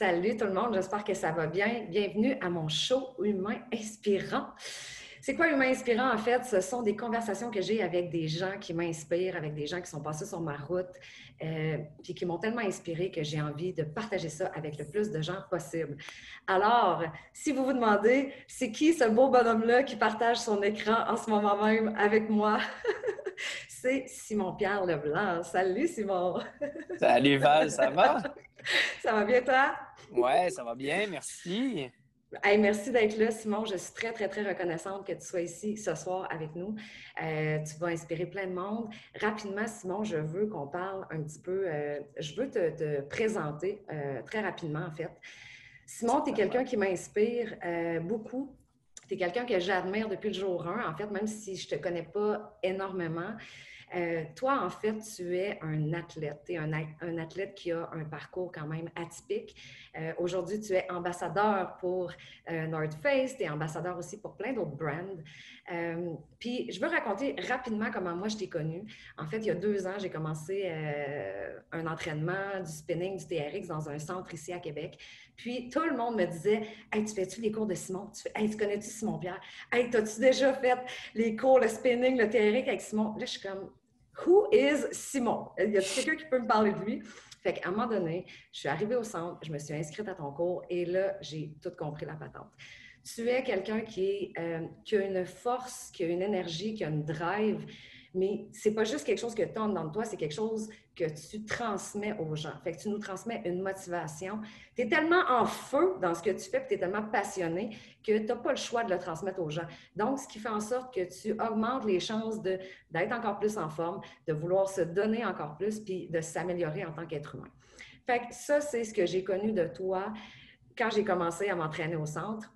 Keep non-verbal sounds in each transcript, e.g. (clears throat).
Salut tout le monde, j'espère que ça va bien. Bienvenue à mon show Humain Inspirant. C'est quoi Humain Inspirant en fait? Ce sont des conversations que j'ai avec des gens qui m'inspirent, avec des gens qui sont passés sur ma route, euh, puis qui m'ont tellement inspiré que j'ai envie de partager ça avec le plus de gens possible. Alors, si vous vous demandez, c'est qui ce beau bonhomme-là qui partage son écran en ce moment même avec moi? (laughs) c'est Simon-Pierre Leblanc. Salut Simon! Salut Val, ça va? (laughs) ça va bien toi? Ouais, ça va bien, merci. merci d'être là, Simon. Je suis très, très, très reconnaissante que tu sois ici ce soir avec nous. Euh, tu vas inspirer plein de monde. Rapidement, Simon, je veux qu'on parle un petit peu. Euh, je veux te, présenter euh, très rapidement, en fait. Simon, tu es quelqu'un qui m'inspire beaucoup. Tu es quelqu'un que j'admire depuis le jour 1, en fait, même si je ne te connais pas énormément. Euh, toi, en fait, tu es un athlète. Tu es un, athlète qui a un parcours quand même atypique. Euh, aujourd'hui, tu es ambassadeur pour euh, Face, tu es ambassadeur aussi pour plein d'autres brands. puis, je veux raconter rapidement comment moi je t'ai connu. En fait, il y a deux ans, j'ai commencé un entraînement du spinning, du TRX dans un centre ici à Québec. Puis, tout le monde me disait Hey, tu fais-tu les cours de Simon? Tu, Hey, tu connais-tu Simon-Pierre Hey, as-tu déjà fait les cours, le spinning, le TRX avec Simon? Là, je suis comme Who is Simon? Y a quelqu'un qui peut me parler de lui? Fait qu'à un moment donné, je suis arrivée au centre, je me suis inscrite à ton cours et là, j'ai tout compris la patente. Tu es quelqu'un qui, euh, qui a une force, qui a une énergie, qui a une drive, mais c'est pas juste quelque chose que tu as dans toi, c'est quelque chose que tu transmets aux gens. Fait tu nous transmets une motivation. Tu es tellement en feu dans ce que tu fais, tu es tellement passionné que tu n'as pas le choix de le transmettre aux gens. Donc, ce qui fait en sorte que tu augmentes les chances d'être encore plus en forme, de vouloir se donner encore plus, puis de s'améliorer en tant qu'être humain. Fait ça, c'est ce que j'ai connu de toi quand j'ai commencé à m'entraîner au centre.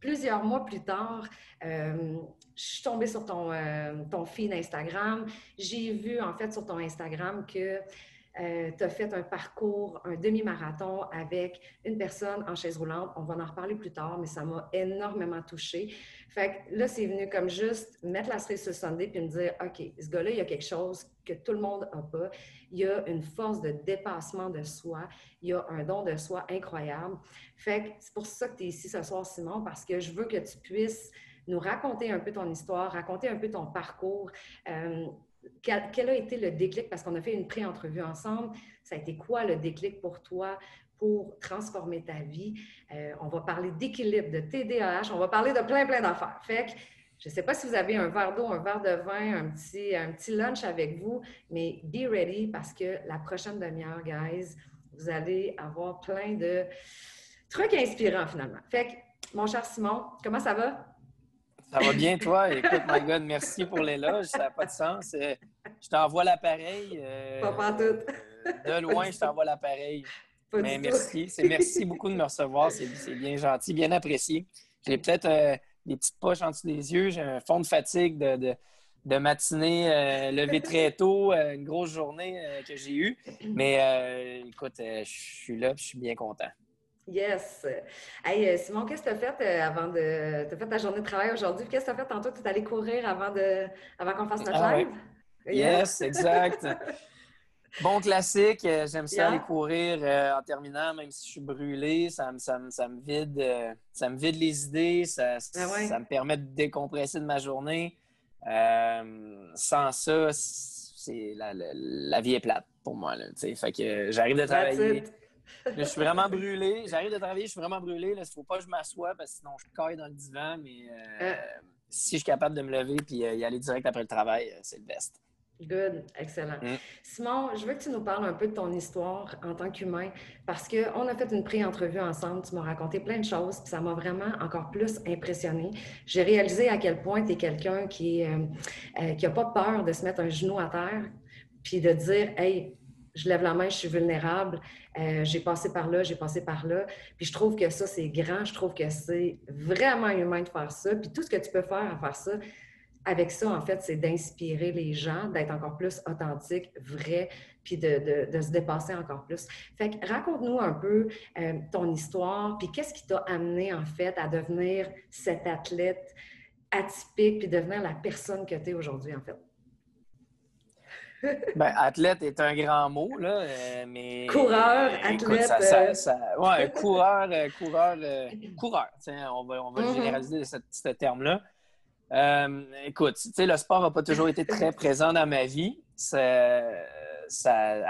Plusieurs mois plus tard, euh, je suis tombée sur ton, euh, feed Instagram. J'ai vu, en fait, sur ton Instagram que euh, tu as fait un parcours, un demi-marathon avec une personne en chaise roulante. On va en reparler plus tard, mais ça m'a énormément touchée. Fait que là, c'est venu comme juste mettre la cerise sur le Sunday puis me dire OK, ce gars-là, il y a quelque chose que tout le monde n'a pas. Il y a une force de dépassement de soi. Il y a un don de soi incroyable. Fait que c'est pour ça que tu es ici ce soir, Simon, parce que je veux que tu puisses nous raconter un peu ton histoire, raconter un peu ton parcours. Euh, quel, a été le déclic? Parce qu'on a fait une pré-entrevue ensemble. Ça a été quoi le déclic pour toi pour transformer ta vie? Euh, on va parler d'équilibre, de TDAH, on va parler de plein, plein d'affaires. Fait que je ne sais pas si vous avez un verre d'eau, un verre de vin, un petit, un petit lunch avec vous, mais be ready parce que la prochaine demi-heure, guys, vous allez avoir plein de trucs inspirants finalement. Fait que, mon cher Simon, comment ça va? Ça va bien, toi? Écoute, my God, merci pour l'éloge. Ça n'a pas de sens. Euh, je t'envoie l'appareil. Euh, pas tout. de loin, je t'envoie l'appareil. (laughs) Mais merci. C'est merci beaucoup de me recevoir. C'est bien gentil, bien apprécié. J'ai peut-être euh, des petites poches en dessous des yeux. J'ai un fond de fatigue de, de, de matinée levé très tôt, une grosse journée que j'ai eue. Mais écoute, je suis là je suis bien content. Yes. Hey, euh, Simon, qu'est-ce que tu as fait euh, avant de. Tu as fait ta journée de travail aujourd'hui? Qu'est-ce que tu as fait tantôt? Tu es allé courir avant, de... avant qu'on fasse notre ah live? Yes, exact. (laughs) Bon classique, euh, j'aime ça aller courir en terminant, même si je suis brûlé, ça, me, ça, ça me vide, ça me vide les idées, ça, ah ça me permet de décompresser de ma journée. sans ça, c'est la, la, vie est plate pour moi. Là, fait que j'arrive de travailler je suis vraiment brûlé. J'arrive de travailler, je suis vraiment brûlé. Il ne faut pas que je m'assoie parce que sinon je caille dans le divan. Mais euh, euh. si je suis capable de me lever et euh, y aller direct après le travail, c'est le best. Good, excellent. Mm. Simon, je veux que tu nous parles un peu de ton histoire en tant qu'humain parce qu'on a fait une pré-entrevue ensemble, tu m'as raconté plein de choses, puis ça m'a vraiment encore plus impressionné. J'ai réalisé à quel point tu es quelqu'un qui n'a pas peur de se mettre un genou à terre, puis de dire Hey, je lève la main, je suis vulnérable, euh, j'ai passé par là, j'ai passé par là. Puis je trouve que ça, c'est grand, je trouve que c'est vraiment humain de faire ça. Puis tout ce que tu peux faire à faire ça, avec ça, en fait, c'est d'inspirer les gens, d'être encore plus authentique, vrai, puis de, se dépasser encore plus. Fait que raconte-nous un peu euh, ton histoire, puis qu'est-ce qui t'a amené, en fait, à devenir cet athlète atypique, puis devenir la personne que tu es aujourd'hui, en fait? Ben, athlète est un grand mot, là, euh, mais... Coureur, athlète... ouais, coureur, coureur, coureur, on va, on va mm-hmm. généraliser ce, terme-là. écoute, tu sais, le sport n'a pas toujours été très présent dans ma vie. Ça,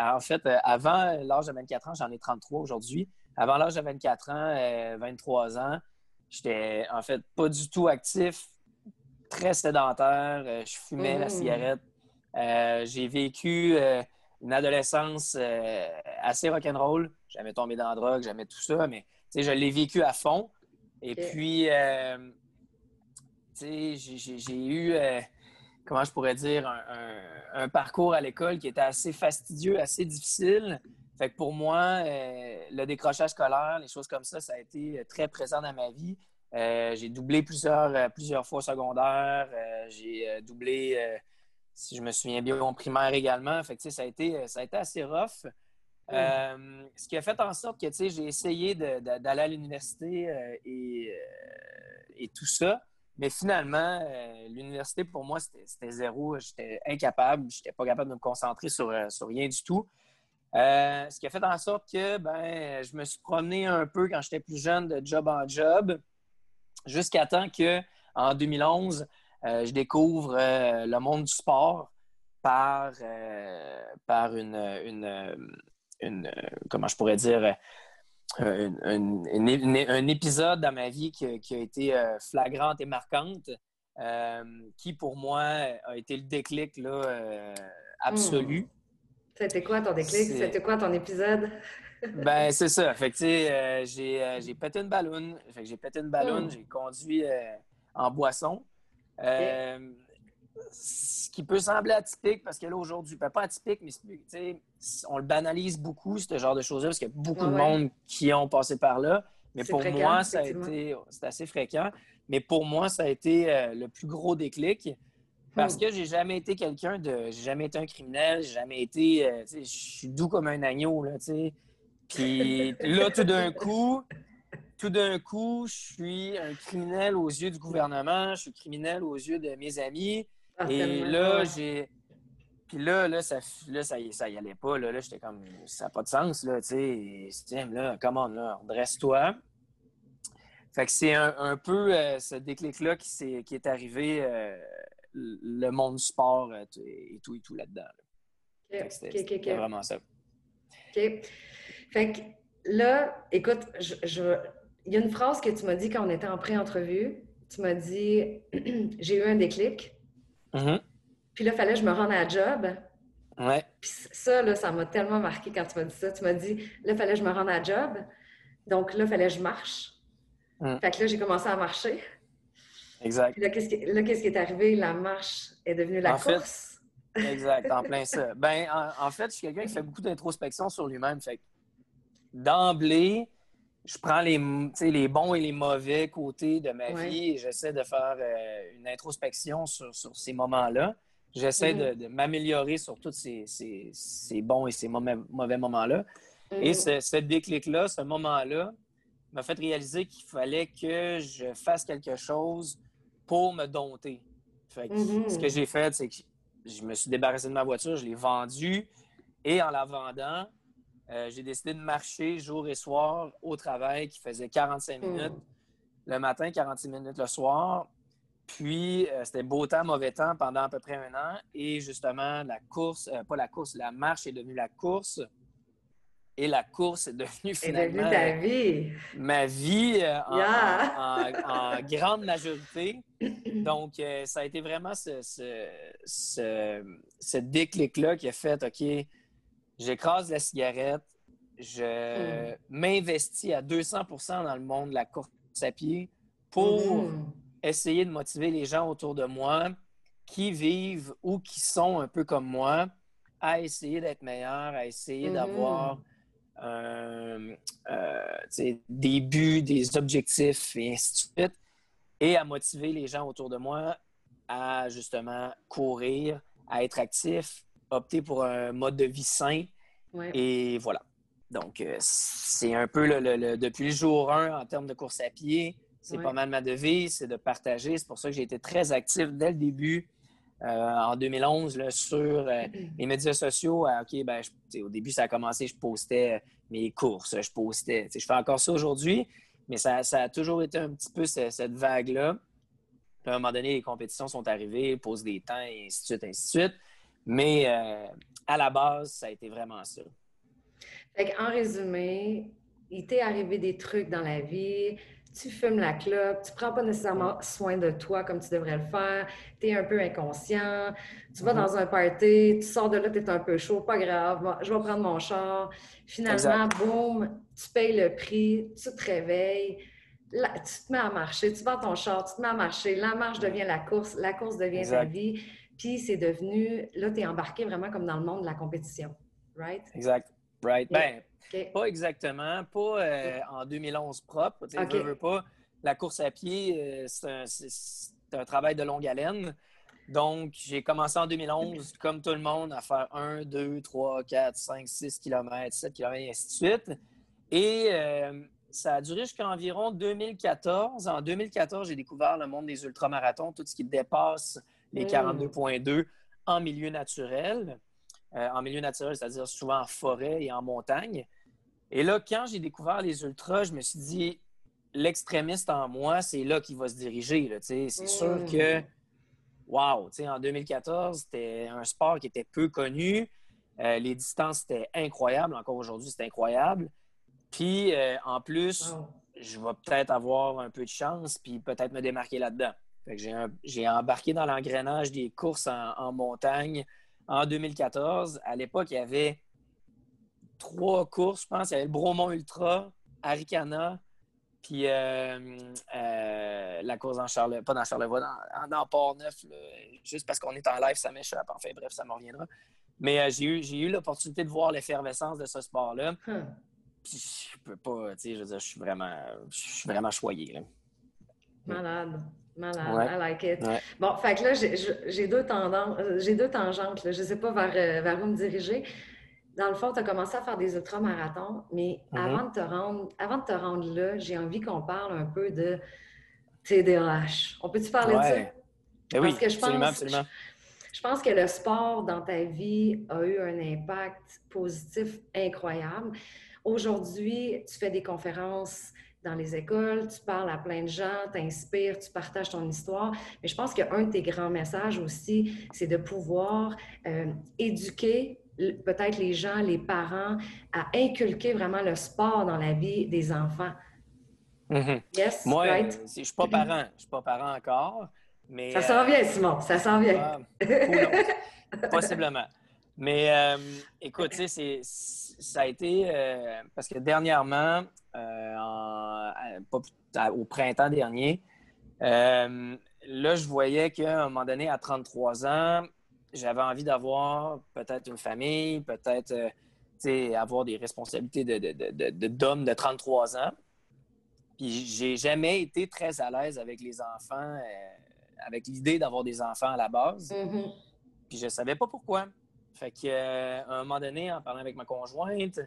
en fait, avant l'âge de 24 ans, j'en ai 33 aujourd'hui. Avant l'âge de 24 ans, 23 ans, j'étais en fait pas du tout actif, très sédentaire. Je fumais la mm. cigarette euh, j'ai vécu euh, une adolescence euh, assez rock'n'roll. Jamais tombé dans la drogue, jamais tout ça, mais je l'ai vécu à fond. Et puis, j'ai eu, comment je pourrais dire, un, parcours à l'école qui était assez fastidieux, assez difficile. Fait que pour moi, le décrochage scolaire, les choses comme ça, ça a été très présent dans ma vie. j'ai doublé plusieurs, plusieurs fois secondaire. j'ai doublé si je me souviens bien, au primaire également. Fait ça, a été, ça a été assez rough. Euh, ce qui a fait en sorte que j'ai essayé d'aller à l'université euh, et, euh, et, tout ça. Mais finalement, l'université, pour moi, c'était zéro. J'étais incapable. Je n'étais pas capable de me concentrer sur, sur rien du tout. ce qui a fait en sorte que ben, je me suis promené un peu quand j'étais plus jeune de job en job, jusqu'à temps que en 2011, euh, je découvre euh, le monde du sport par, euh, par une, une, comment je pourrais dire, un épisode dans ma vie qui, a été flagrante et marquante, qui pour moi a été le déclic là, absolu. Hmm. C'était quoi ton déclic? C'était quoi ton épisode? (laughs) ben, c'est ça. Fait que, j'ai, pété une ballonne. j'ai pété une ballonne, hmm. j'ai conduit en boisson. Euh, ce qui peut sembler atypique, parce que là, aujourd'hui, ben, pas atypique, mais on le banalise beaucoup, ce genre de choses-là, parce qu'il y a beaucoup de monde qui ont passé par là. Mais pour moi, ça a été. C'est assez fréquent. Mais pour moi, ça a été euh, le plus gros déclic. Parce hmm. que j'ai jamais été quelqu'un de. J'ai jamais été un criminel, j'ai jamais été. Euh, je suis doux comme un agneau, là, tu sais. Puis là, tout d'un coup, tout d'un coup, je suis un criminel aux yeux du gouvernement, je suis criminel aux yeux de mes amis. Ah, et là, j'ai. Puis là, là, ça, là, ça, ça y allait pas. Là, là j'étais comme, ça n'a pas de sens, là, tu sais. là, comment, là, redresse-toi. Fait que c'est un, peu euh, ce déclic-là qui, est, qui est arrivé, euh, le monde du sport euh, et tout et tout là-dedans. Là. C'était vraiment ça. OK. Fait que là, écoute, je, il y a une phrase que tu m'as dit quand on était en pré-entrevue. Tu m'as dit (clears throat) J'ai eu un déclic. Mm-hmm. Puis là, il fallait que je me rende à la job. Ouais. Puis ça, là, ça m'a tellement marqué quand tu m'as dit ça. Tu m'as dit Là, il fallait que je me rende à la job. Donc là, il fallait que je marche. Mm. Fait que là, j'ai commencé à marcher. Exact. Puis là, qu'est-ce qui, est arrivé? La marche est devenue la course. exact, en plein ça. (laughs) Ben, en, fait, je suis quelqu'un qui fait beaucoup d'introspection sur lui-même. Fait d'emblée, je prends les, les bons et les mauvais côtés de ma vie et j'essaie de faire euh, une introspection sur, ces moments-là. J'essaie mm-hmm. de, m'améliorer sur tous ces, bons et ces mauvais, moments-là. Et mm-hmm. ce, déclic-là, ce moment-là, m'a fait réaliser qu'il fallait que je fasse quelque chose pour me dompter. Mm-hmm. Ce que j'ai fait, c'est que je me suis débarrassé de ma voiture, je l'ai vendue et en la vendant, euh, j'ai décidé de marcher jour et soir au travail qui faisait 45 hmm. minutes le matin, 46 minutes le soir. Puis, euh, c'était beau temps, mauvais temps pendant à peu près un an. Et justement, la course, euh, pas la course, la marche est devenue la course. Et la course est devenue finalement ta vie. ma vie en, (laughs) grande majorité. Donc, ça a été vraiment ce, ce, ce déclic-là qui a fait, OK, j'écrase la cigarette, je hmm. m'investis à 200% dans le monde de la course à pied pour hmm. essayer de motiver les gens autour de moi qui vivent ou qui sont un peu comme moi à essayer d'être meilleurs, à essayer hmm. d'avoir euh, des buts, des objectifs et ainsi de suite, et à motiver les gens autour de moi à justement courir, à être actif, opter pour un mode de vie sain. Et voilà. Donc, euh, c'est un peu le, depuis le jour 1 en termes de course à pied. C'est pas mal ma devise, c'est de partager. C'est pour ça que j'ai été très actif dès le début en 2011 sur mm-hmm. (clears throat) les médias sociaux. OK, ben, au début, ça a commencé, je postais mes courses, je postais. Je fais encore ça aujourd'hui, mais ça, a toujours été un petit peu cette, vague-là. à un moment donné, les compétitions sont arrivées, pose des temps, et ainsi de suite, ainsi de suite. Mais à la base, ça a été vraiment ça. en résumé, il t'est arrivé des trucs dans la vie, tu fumes la clope, tu prends pas nécessairement soin de toi comme tu devrais le faire, tu es un peu inconscient, tu vas mm-hmm. dans un party, tu sors de là, tu es un peu chaud, pas grave, je vais prendre mon char. Finalement, boum, tu payes le prix, tu te réveilles, tu te mets à marcher, tu vas ton char, tu te mets à marcher, la marche devient la course, la course devient ta vie, puis c'est devenu, là, tu es embarqué vraiment comme dans le monde de la compétition, right? Exact, right. Ben, pas exactement, pas euh, en 2011 propre. Je veux, pas. La course à pied, euh, c'est un, travail de longue haleine. Donc, j'ai commencé en 2011, comme tout le monde, à faire 1, 2, 3, 4, 5, 6 km, 7 km, et ainsi de suite. Et euh, ça a duré jusqu'à environ 2014. En 2014, j'ai découvert le monde des ultramarathons, tout ce qui dépasse les 42,2 mmh. en milieu naturel. en milieu naturel, c'est-à-dire souvent en forêt et en montagne. Et là, quand j'ai découvert les ultras, je me suis dit, l'extrémiste en moi, c'est là qu'il va se diriger. C'est sûr mm. que, wow, en 2014, c'était un sport qui était peu connu. Euh, les distances étaient incroyables. Encore aujourd'hui, c'est incroyable. Puis, euh, en plus, je vais peut-être avoir un peu de chance, puis peut-être me démarquer là-dedans. J'ai embarqué dans l'engrenage des courses en, en montagne en 2014. À l'époque, il y avait trois courses, je pense. Il y avait le Bromont Ultra, Aricana, puis euh, euh, la course dans Charlevoix, pas dans Charlevoix, dans, dans Port-Neuf. Juste parce qu'on est en live, ça m'échappe. Enfin, bref, ça me reviendra. Mais euh, j'ai eu, eu l'opportunité de voir l'effervescence de ce sport-là. Hmm. Puis je peux pas, tu sais, je veux dire, je suis vraiment, je suis vraiment choyé. Là. Malade. Malade, I like it. Bon, fait que là, j'ai deux tendances, j'ai deux tangentes. Je ne sais pas vers, vers où me diriger dans le fond, tu as commencé à faire des ultramarathons, mais mm-hmm. avant, de te rendre, avant de te rendre là, j'ai envie qu'on parle un peu de TDAH. On peut-tu parler de ça? Ben oui, que je pense, Je, pense que le sport dans ta vie a eu un impact positif incroyable. Aujourd'hui, tu fais des conférences dans les écoles, tu parles à plein de gens, tu inspires, tu partages ton histoire. Mais je pense qu'un de tes grands messages aussi, c'est de pouvoir euh, éduquer peut-être les gens, les parents, à inculquer vraiment le sport dans la vie des enfants. Mm-hmm. Yes, Moi, right? Euh, je suis pas parent. Je suis pas parent encore. Mais, ça s'en vient, Simon. Ça s'en vient. (laughs) Possiblement. Mais euh, écoute, ça a été euh, parce que dernièrement, au printemps dernier, là, je voyais qu'à un moment donné, à 33 ans, j'avais envie d'avoir peut-être une famille, peut-être euh, avoir des responsabilités d'homme de, de, 33 ans. Puis j'ai jamais été très à l'aise avec les enfants, euh, avec l'idée d'avoir des enfants à la base. Mm-hmm. Puis je savais pas pourquoi. Fait que, euh, un moment donné, en parlant avec ma conjointe,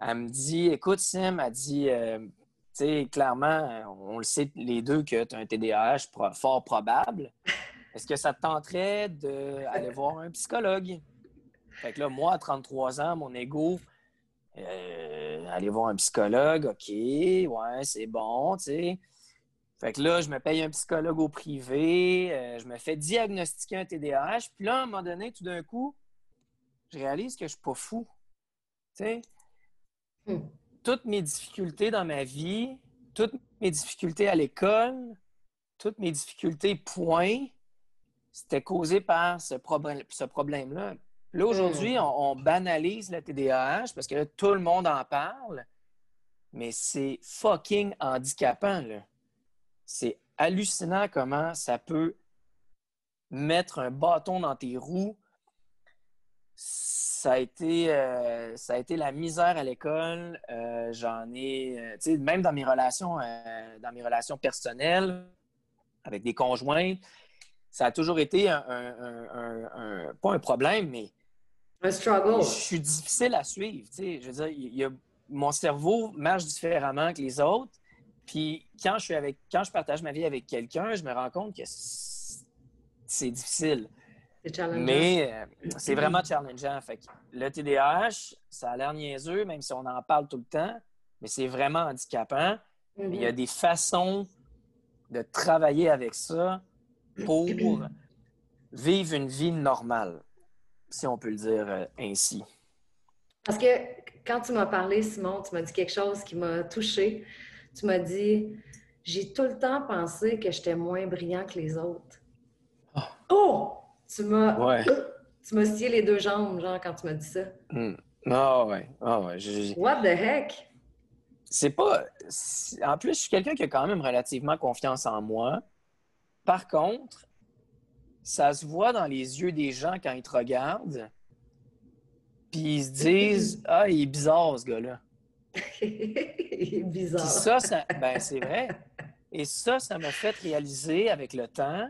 elle me dit Écoute, Sim, elle dit Tu sais, clairement, on le sait les deux que tu as un TDAH fort probable. (laughs) Est-ce que ça te tenterait d'aller voir un psychologue? Fait que là, moi, à 33 ans, mon ego, euh, aller voir un psychologue, OK, ouais, c'est bon, tu sais. Fait que là, je me paye un psychologue au privé, euh, je me fais diagnostiquer un TDAH, puis là, à un moment donné, tout d'un coup, je réalise que je suis pas fou. Tu sais? Hmm. Toutes mes difficultés dans ma vie, toutes mes difficultés à l'école, toutes mes difficultés, point, c'était causé par ce, problème, ce problème-là. Là, aujourd'hui, hmm. on, banalise le TDAH parce que tout le monde en parle, mais c'est fucking handicapant. C'est hallucinant comment ça peut mettre un bâton dans tes roues. Ça a été, euh, ça a été la misère à l'école. Euh, j'en ai, euh, tu sais, même dans mes relations, dans mes relations personnelles avec des conjoints, ça a toujours été un, pas un problème, mais. Un struggle. Je suis difficile à suivre. Je veux dire, mon cerveau marche différemment que les autres. Puis quand je suis avec, quand je partage ma vie avec quelqu'un, je me rends compte que c'est difficile. Mais euh, c'est vraiment challengeant. Fait le TDAH, ça a l'air niaiseux, même si on en parle tout le temps, mais c'est vraiment handicapant. Il y a mm-hmm. des façons de travailler avec ça pour (clears throat) vivre une vie normale, si on peut le dire euh, ainsi. Parce que quand tu m'as parlé, Simon, tu m'as dit quelque chose qui m'a touchée. Tu m'as dit J'ai tout le temps pensé que j'étais moins brillant que les autres. Ah. Oh! Tu m'as. (laughs) Tu m'as scié les deux jambes, genre, quand tu m'as dit ça. Hmm. Ah ouais. Ah ouais. What the heck? C'est pas. En plus, je suis quelqu'un qui a quand même relativement confiance en moi. Par contre, ça se voit dans les yeux des gens quand ils te regardent. Puis ils se (laughs) disent Ah, il est bizarre, ce gars-là. (laughs) il est bizarre. ça, ça ben, c'est vrai. Et ça, ça m'a fait réaliser avec le temps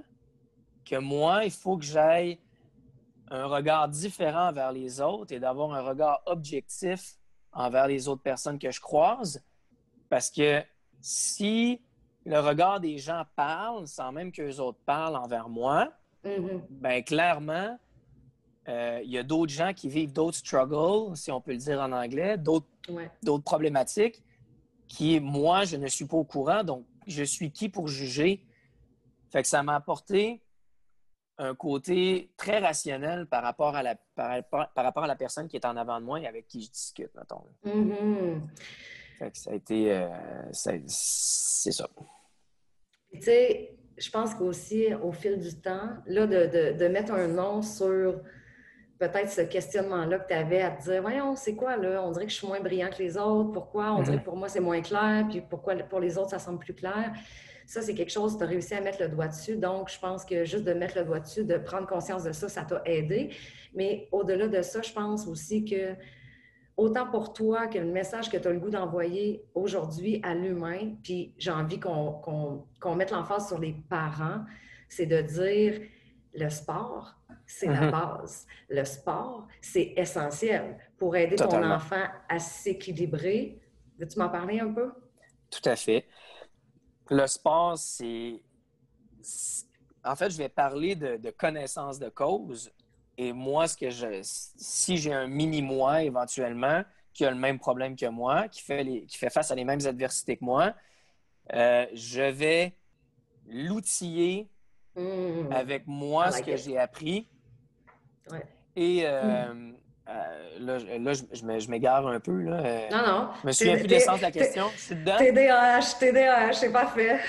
que moi, il faut que j'aille un regard différent vers les autres et d'avoir un regard objectif envers les autres personnes que je croise. Parce que si le regard des gens parle sans même qu'eux autres parlent envers moi, mm-hmm. ben clairement, euh, il y a d'autres gens qui vivent d'autres struggles, si on peut le dire en anglais, d'autres problématiques qui, moi, je ne suis pas au courant. Donc, je suis qui pour juger? Fait que ça m'a apporté un côté très rationnel par rapport à la, par, rapport à la personne qui est en avant de moi et avec qui je discute, mettons. Mm-hmm. Fait que ça a été... Euh, c'est ça. Tu sais, je pense qu'aussi, au fil du temps, là, de, de mettre un nom sur peut-être ce questionnement-là que tu avais à te dire Voyons, c'est quoi là? On dirait que je suis moins brillant que les autres. Pourquoi? On dirait que pour moi, c'est moins clair. Puis pourquoi pour les autres, ça semble plus clair ça, c'est quelque chose, tu as réussi à mettre le doigt dessus. Donc, je pense que juste de mettre le doigt dessus, de prendre conscience de ça, ça t'a aidé. Mais au-delà de ça, je pense aussi que autant pour toi que le message que tu as le goût d'envoyer aujourd'hui à l'humain, puis j'ai envie qu'on mette l'emphase sur les parents, c'est de dire le sport, c'est la mhm. base. Le sport, c'est essentiel pour aider ton enfant à s'équilibrer. Veux-tu m'en parler un peu? Tout à fait. Le sport, c'est. En fait, je vais parler de, connaissance de cause. Et moi, ce que je. Si j'ai un mini-moi éventuellement qui a le même problème que moi, qui fait, les... qui fait face à les mêmes adversités que moi, euh, je vais l'outiller mmh. avec moi ce que j'ai appris et euh, hmm. Euh, là, là, je, m'égare un peu. Là. Euh, non, non. Je me souviens plus de l'essence de la question. Je suis dedans. TDAH, TDAH, c'est parfait.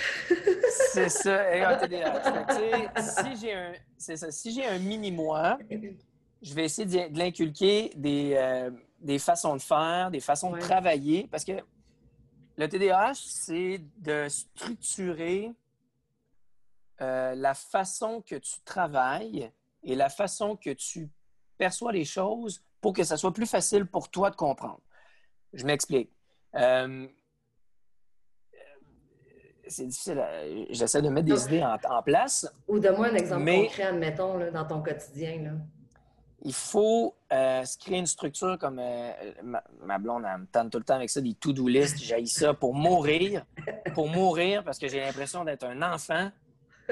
c'est (laughs) ça, et un TDAH. si j'ai un, ça, si j'ai un mini-moi, je vais essayer de, l'inculquer des, des façons de faire, des façons de travailler, parce que le TDAH, c'est de structurer la façon que tu travailles et la façon que tu perçois les choses pour que ça soit plus facile pour toi de comprendre. Je m'explique. Euh, c'est difficile. J'essaie de mettre des idées en, place. Ou donne-moi un exemple concret, admettons, dans ton quotidien. Il faut euh, se créer une structure comme euh, ma, blonde, elle me tente tout le temps avec ça, des to-do list. J'ai ça pour mourir. Pour mourir parce que j'ai l'impression d'être un enfant.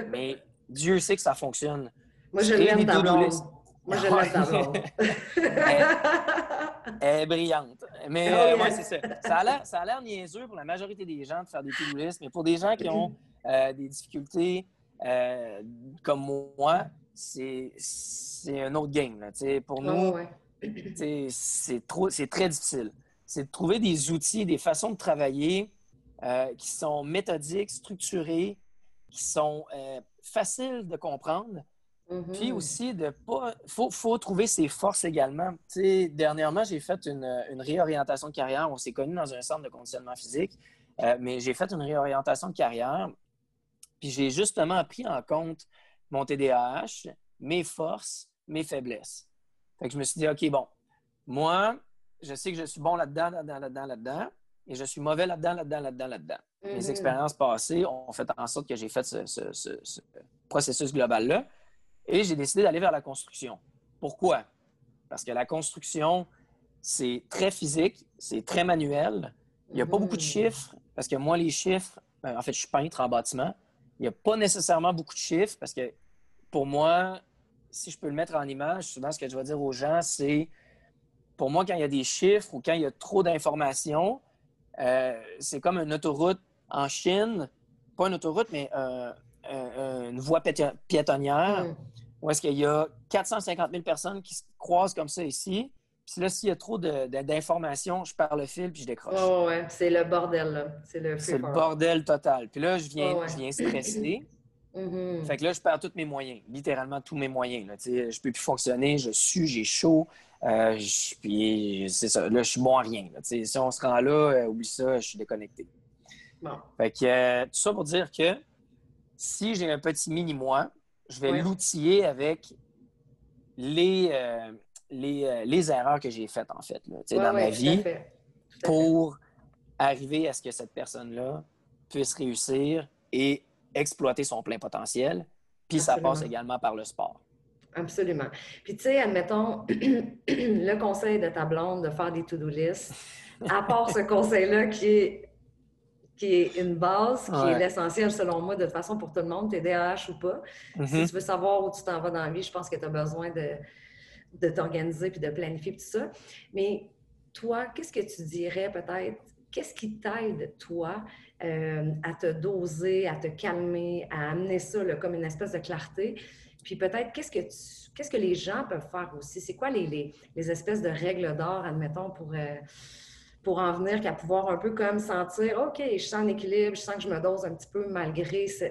Mais Dieu sait que ça fonctionne. Moi, je l'aime ta blonde. Moi, je l'aime ta blonde. elle, est brillante. Mais oh, euh, c'est ça. Ça a l'air niaiseux pour la majorité des gens de faire des to mais pour des gens qui ont euh, des difficultés euh, comme moi, c'est un autre game. Là, pour oh, nous, c'est très difficile. C'est de trouver des outils, des façons de travailler qui sont méthodiques, structurées, qui sont faciles de comprendre, puis mm-hmm. aussi, de pas. faut, faut trouver ses forces également. dernièrement, j'ai fait une, une, réorientation de carrière. On s'est connus dans un centre de conditionnement physique, euh, mais j'ai fait une réorientation de carrière. Puis j'ai justement pris en compte mon TDAH, mes forces, mes faiblesses. Fait que je me suis dit, OK, bon, moi, je sais que je suis bon là-dedans, là-dedans, là-dedans, là-dedans, et je suis mauvais là-dedans, là-dedans, là-dedans, là-dedans. Mes mm-hmm. expériences passées ont fait en sorte que j'ai fait ce, ce, ce processus global-là. Et j'ai décidé d'aller vers la construction. Pourquoi? Parce que la construction, c'est très physique, c'est très manuel. Il n'y a pas beaucoup de mmh. chiffres, parce que moi, les chiffres, ben, en fait, je suis peintre en bâtiment. Il n'y a pas nécessairement beaucoup de chiffres, parce que pour moi, si je peux le mettre en image, souvent ce que je vais dire aux gens, c'est pour moi, quand il y a des chiffres ou quand il y a trop d'informations, euh, c'est comme une autoroute en Chine, pas une autoroute, mais une voie piétonnière, mm. Où est-ce qu'il y a 450 000 personnes qui se croisent comme ça ici. Puis là, s'il y a trop d'informations, je perds le fil puis je décroche. Oh, ouais, c'est le bordel, là. C'est le, le bordel total. Puis là, je viens, je viens stresser. (clears throat) Mm-hmm. Fait que là, je perds tous mes moyens, littéralement tous mes moyens. Là. Je ne peux plus fonctionner, je sue, j'ai chaud. Euh, puis c'est ça, là, je suis bon à rien. Si on se rend là, euh, oublie ça, je suis déconnecté. Fait que euh, tout ça pour dire que si j'ai un petit mini-moi, je vais l'outiller avec les, les, les, erreurs que j'ai faites, en fait, dans ma vie pour arriver à ce que cette personne-là puisse réussir et exploiter son plein potentiel. Puis ça passe également par le sport. Absolument. Puis tu sais, admettons, (clears throat) le conseil de ta blonde de faire des to-do list, à part ce (laughs) conseil-là qui est, qui est une base, qui est l'essentiel selon moi, de toute façon pour tout le monde, t'es DAH ou pas. Si mm-hmm. tu veux savoir où tu t'en vas dans la vie, je pense que tu as besoin de, de t'organiser puis de planifier tout ça. Mais toi, qu'est-ce que tu dirais peut-être? Qu'est-ce qui t'aide, toi, euh, à te doser, à te calmer, à amener ça comme une espèce de clarté? Puis peut-être, qu'est-ce que, qu'est-ce que les gens peuvent faire aussi? C'est quoi les, les, espèces de règles d'or, admettons, pour, euh, pour en venir qu'à pouvoir un peu comme sentir, OK, je sens l'équilibre, je sens que je me dose un petit peu malgré ce,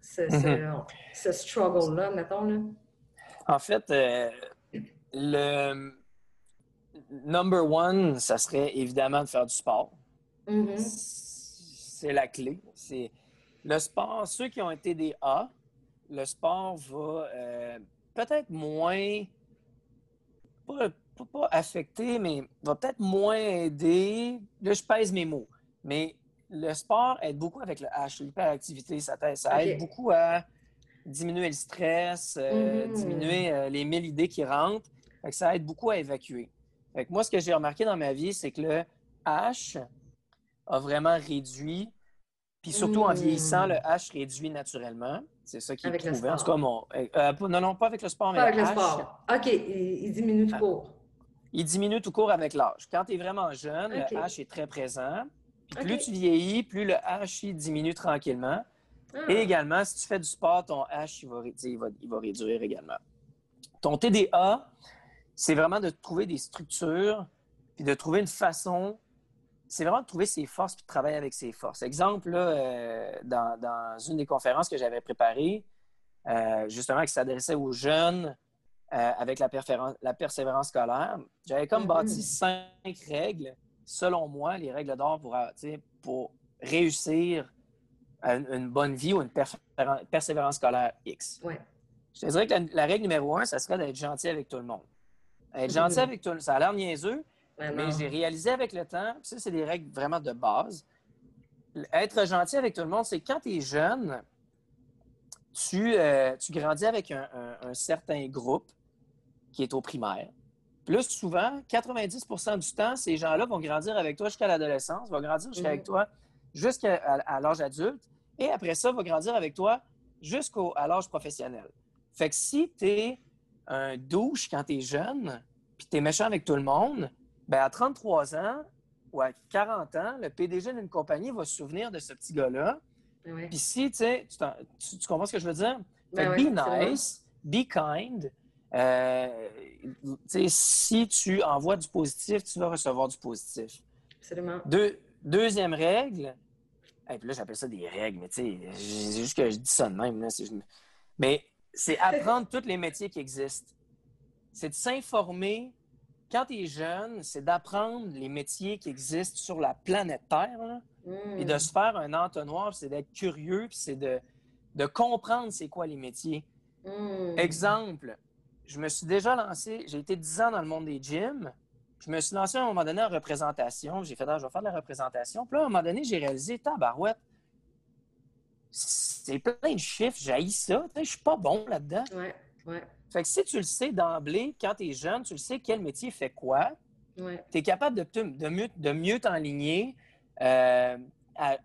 ce, mm-hmm. struggle-là, mettons. Là. En fait, euh, le number one, ça serait évidemment de faire du sport. Mm-hmm c'est la clé. C'est le sport, ceux qui ont été des A, le sport va euh, peut-être moins, pas, pas, affecter, mais va peut-être moins aider. Là, je pèse mes mots. Mais le sport aide beaucoup avec le H, l'hyperactivité. Ça, ça aide beaucoup à diminuer le stress, euh, mm-hmm. diminuer euh, les mille idées qui rentrent. ça aide beaucoup à évacuer. moi, ce que j'ai remarqué dans ma vie, c'est que le H, a vraiment réduit. Puis surtout en vieillissant, le H réduit naturellement. C'est ça qui est prouvé. En tout cas, mon, euh, non, non, pas avec le sport, mais pas avec le sport. OK, il, diminue tout ah. Il diminue tout court avec l'âge. Quand tu es vraiment jeune, le H est très présent. Puis plus tu vieillis, plus le H il diminue tranquillement. Ah. Et également, si tu fais du sport, ton H il va, il va, il va réduire également. Ton TDA, c'est vraiment de trouver des structures puis de trouver une façon c'est vraiment de trouver ses forces et de travailler avec ses forces. Exemple, euh, dans, une des conférences que j'avais préparées, euh, justement, qui s'adressait aux jeunes euh, avec la, la, persévérance scolaire, j'avais comme bâti mm-hmm. cinq règles, selon moi, les règles d'or pour, pour réussir une, bonne vie ou une persévérance scolaire X. Je te dirais que la, règle numéro un, ça serait d'être gentil avec tout le monde. Être gentil mm-hmm. avec tout le monde, ça a l'air niaiseux, mais j'ai réalisé avec le temps, ça, c'est des règles vraiment de base. Être gentil avec tout le monde, c'est quand tu es jeune, tu, euh, tu grandis avec un, certain groupe qui est au primaire. Plus souvent, 90% du temps, ces gens-là vont grandir avec toi jusqu'à l'adolescence, vont grandir jusqu'à avec toi jusqu'à l'âge adulte, et après ça, vont grandir avec toi jusqu'à l'âge professionnel. Fait que si tu es un douche quand tu es jeune, puis tu es méchant avec tout le monde, ben, à 33 ans ou à 40 ans, le PDG d'une compagnie va se souvenir de ce petit gars-là. Puis si, tu sais, tu, comprends ce que je veux dire? Ben be nice, be kind. Euh, si tu envoies du positif, tu vas recevoir du positif. Absolument. deuxième règle, et puis là, j'appelle ça des règles, mais tu sais, c'est juste que je dis ça de même. Là, Mais c'est apprendre tous les métiers qui existent. C'est de s'informer quand tu es jeune, c'est d'apprendre les métiers qui existent sur la planète Terre et de se faire un entonnoir, c'est d'être curieux, puis c'est de, de comprendre c'est quoi les métiers. Mm. Exemple, je me suis déjà lancé, j'ai été 10 ans dans le monde des gyms. Je me suis lancé à un moment donné en représentation. J'ai fait, ah, je vais faire de la représentation. Puis là, à un moment donné, j'ai réalisé, tabarouette, c'est plein de chiffres, j'ai ça. Je suis pas bon là-dedans. Ouais, ouais. Fait que si tu le sais d'emblée, quand tu es jeune, tu le sais quel métier fait quoi, tu es capable de, de mieux, de mieux t'enligner euh, à,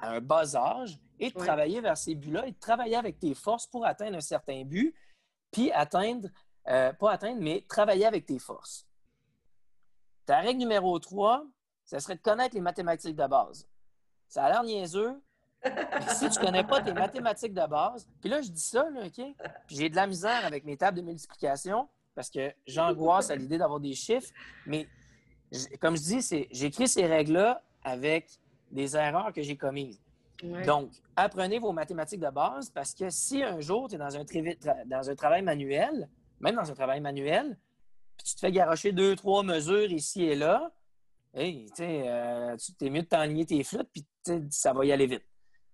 un, bas âge et de travailler vers ces buts-là et de travailler avec tes forces pour atteindre un certain but. Puis atteindre, euh, pas atteindre, mais travailler avec tes forces. Ta règle numéro 3, ce serait de connaître les mathématiques de base. Ça a l'air niaiseux, si tu ne connais pas tes mathématiques de base, puis là, je dis ça, OK? Puis j'ai de la misère avec mes tables de multiplication parce que j'angoisse à l'idée d'avoir des chiffres. Mais comme je dis, j'écris ces règles-là avec des erreurs que j'ai commises. Donc, apprenez vos mathématiques de base parce que si un jour tu es dans un, dans un travail manuel, même dans un travail manuel, puis tu te fais garocher deux, trois mesures ici et là, hey, euh, tu es mieux de t'enligner tes flûtes, puis ça va y aller vite.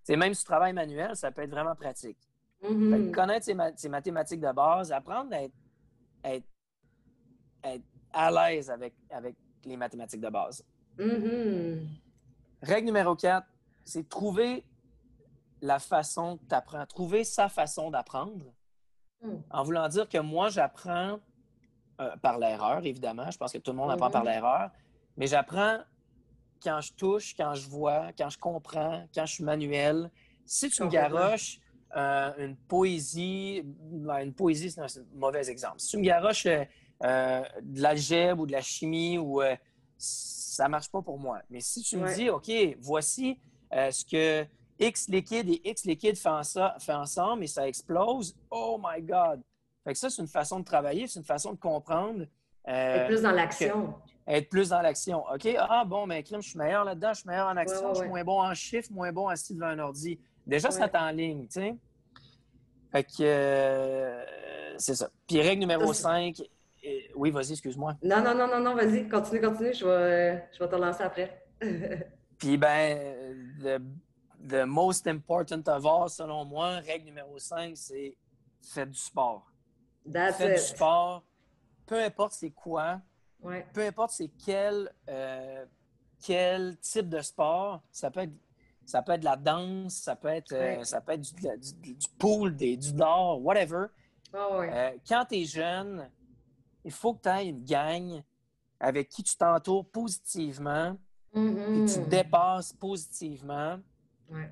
même si tu travailles manuel, ça peut être vraiment pratique. Mm-hmm. connaître ses, mathématiques de base, apprendre à être, à l'aise avec, avec les mathématiques de base. Mm-hmm. Règle numéro 4, c'est trouver la façon que tu apprends, trouver sa façon d'apprendre. Mm. En voulant dire que moi, j'apprends euh, par l'erreur, évidemment. Je pense que tout le monde apprend par l'erreur. Mais j'apprends quand je touche, quand je vois, quand je comprends, quand je suis manuel. Si tu me garoches euh, une poésie, ben, une poésie, c'est un mauvais exemple. Si tu me garoches euh, de l'algèbre ou de la chimie, ou, ça ne marche pas pour moi. Mais si tu me dis, OK, voici ce que X liquide et X liquide font, ensemble et ça explose, oh my God! Fait que ça, c'est une façon de travailler, c'est une façon de comprendre. être plus dans l'action. Être plus dans l'action. OK, ah bon, mais crime, je suis meilleur là-dedans, je suis meilleur en action, je suis moins bon en chiffre, moins bon assis devant un ordi. Déjà, ça en ligne, tu sais. Fait que euh, c'est ça. Puis règle numéro 5. Oui, vas-y, excuse-moi. Non, non, non, non, non, vas-y, continue, continue, je vais, je vais te lancer après. (laughs) Puis ben, the, the, most important of all, selon moi, règle numéro 5, c'est faites du sport. That's faites du sport, peu importe c'est quoi, peu importe c'est quel, euh, quel type de sport, ça peut être ça peut être de la danse, ça peut être, euh, ça peut être du, du, pool, des, du nord, whatever. Euh, quand tu es jeune, il faut que tu aies une gang avec qui tu t'entoures positivement, mm-hmm. et tu te dépasses positivement.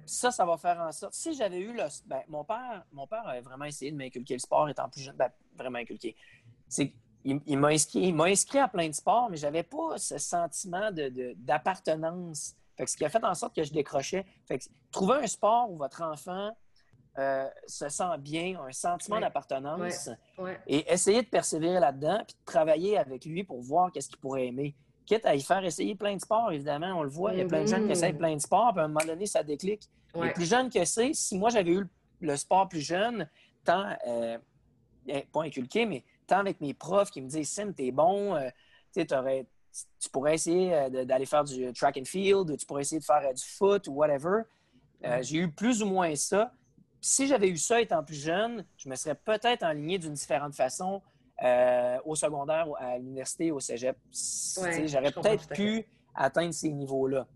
Ça, ça va faire en sorte. Si j'avais eu le. Ben, mon père, mon père avait vraiment essayé de m'inculquer le sport étant plus jeune. Ben, vraiment inculqué. C'est il, m'a inscrit, inscrit, à plein de sports, mais je n'avais pas ce sentiment d'appartenance. De, ce qui a fait en sorte que je décrochais. Fait trouver un sport où votre enfant euh, se sent bien, un sentiment d'appartenance, et essayer de persévérer là-dedans, puis de travailler avec lui pour voir qu'est-ce qu'il pourrait aimer. Quitte à y faire essayer plein de sports, évidemment, on le voit, il y a plein de jeunes qui essayent mm-hmm. plein de sports, puis à un moment donné, ça déclic. Les plus jeunes que c'est, si moi j'avais eu le sport plus jeune, tant, euh, eh, pas inculqué, mais tant avec mes profs qui me disent Sim, t'es bon, euh, tu pourrais essayer d'aller faire du track and field, tu pourrais essayer de faire du foot ou whatever. J'ai eu plus ou moins ça si j'avais eu ça étant plus jeune, je me serais peut-être enligné d'une différente façon euh, au secondaire, à l'université, au cégep. J'aurais peut-être pu atteindre ces niveaux-là.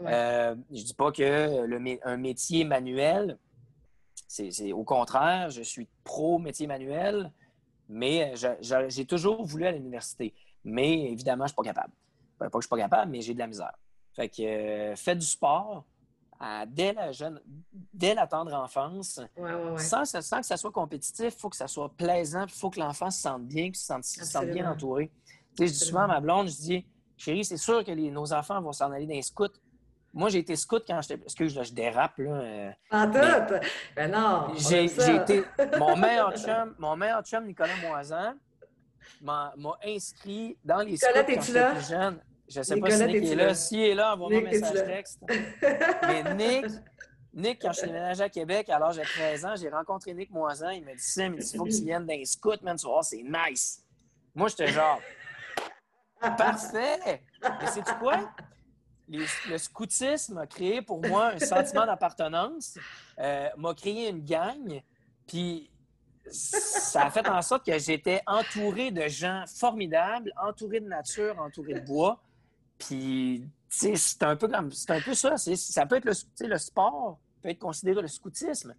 Euh, je ne dis pas que le, un métier manuel, c'est au contraire, je suis pro métier manuel, mais j'ai toujours voulu à l'université. Mais évidemment, je ne suis pas capable. pas que je ne suis pas capable, mais j'ai de la misère. Fait que euh, faites du sport, dès, la jeune, dès la tendre enfance. Sans, que ça soit compétitif, il faut que ça soit plaisant, il faut que l'enfant se sente bien, qu'il se sente, bien entouré. je dis souvent à ma blonde, je dis, chérie, c'est sûr que nos enfants vont s'en aller dans les scouts. Moi, j'ai été scout quand j'étais. Excuse, là, je dérape. Là, euh, en tout? Ben non. J'ai été. (laughs) Mon meilleur chum, mon meilleur chum Nicolas Moisan, m'a inscrit dans les scouts quand j'étais jeune. Je ne sais pas si Nick est là. S'il est là, envoie-moi un message texte. (laughs) Mais Nick, Nick, quand je suis déménagé à Québec, alors j'ai 13 ans, j'ai rencontré Nick Moisan. Il m'a dit Sim, il faut que tu viennes d'un scout, man. Tu vois, c'est nice. Moi, j'étais genre (laughs) Parfait! Mais c'est-tu quoi? le scoutisme a créé pour moi un sentiment d'appartenance, euh, m'a créé une gang, puis ça a fait en sorte que j'étais entouré de gens formidables, entouré de nature, entouré de bois. Puis, c'est un peu comme, c'est un peu ça. Ça peut être le, le sport, peut être considéré le scoutisme.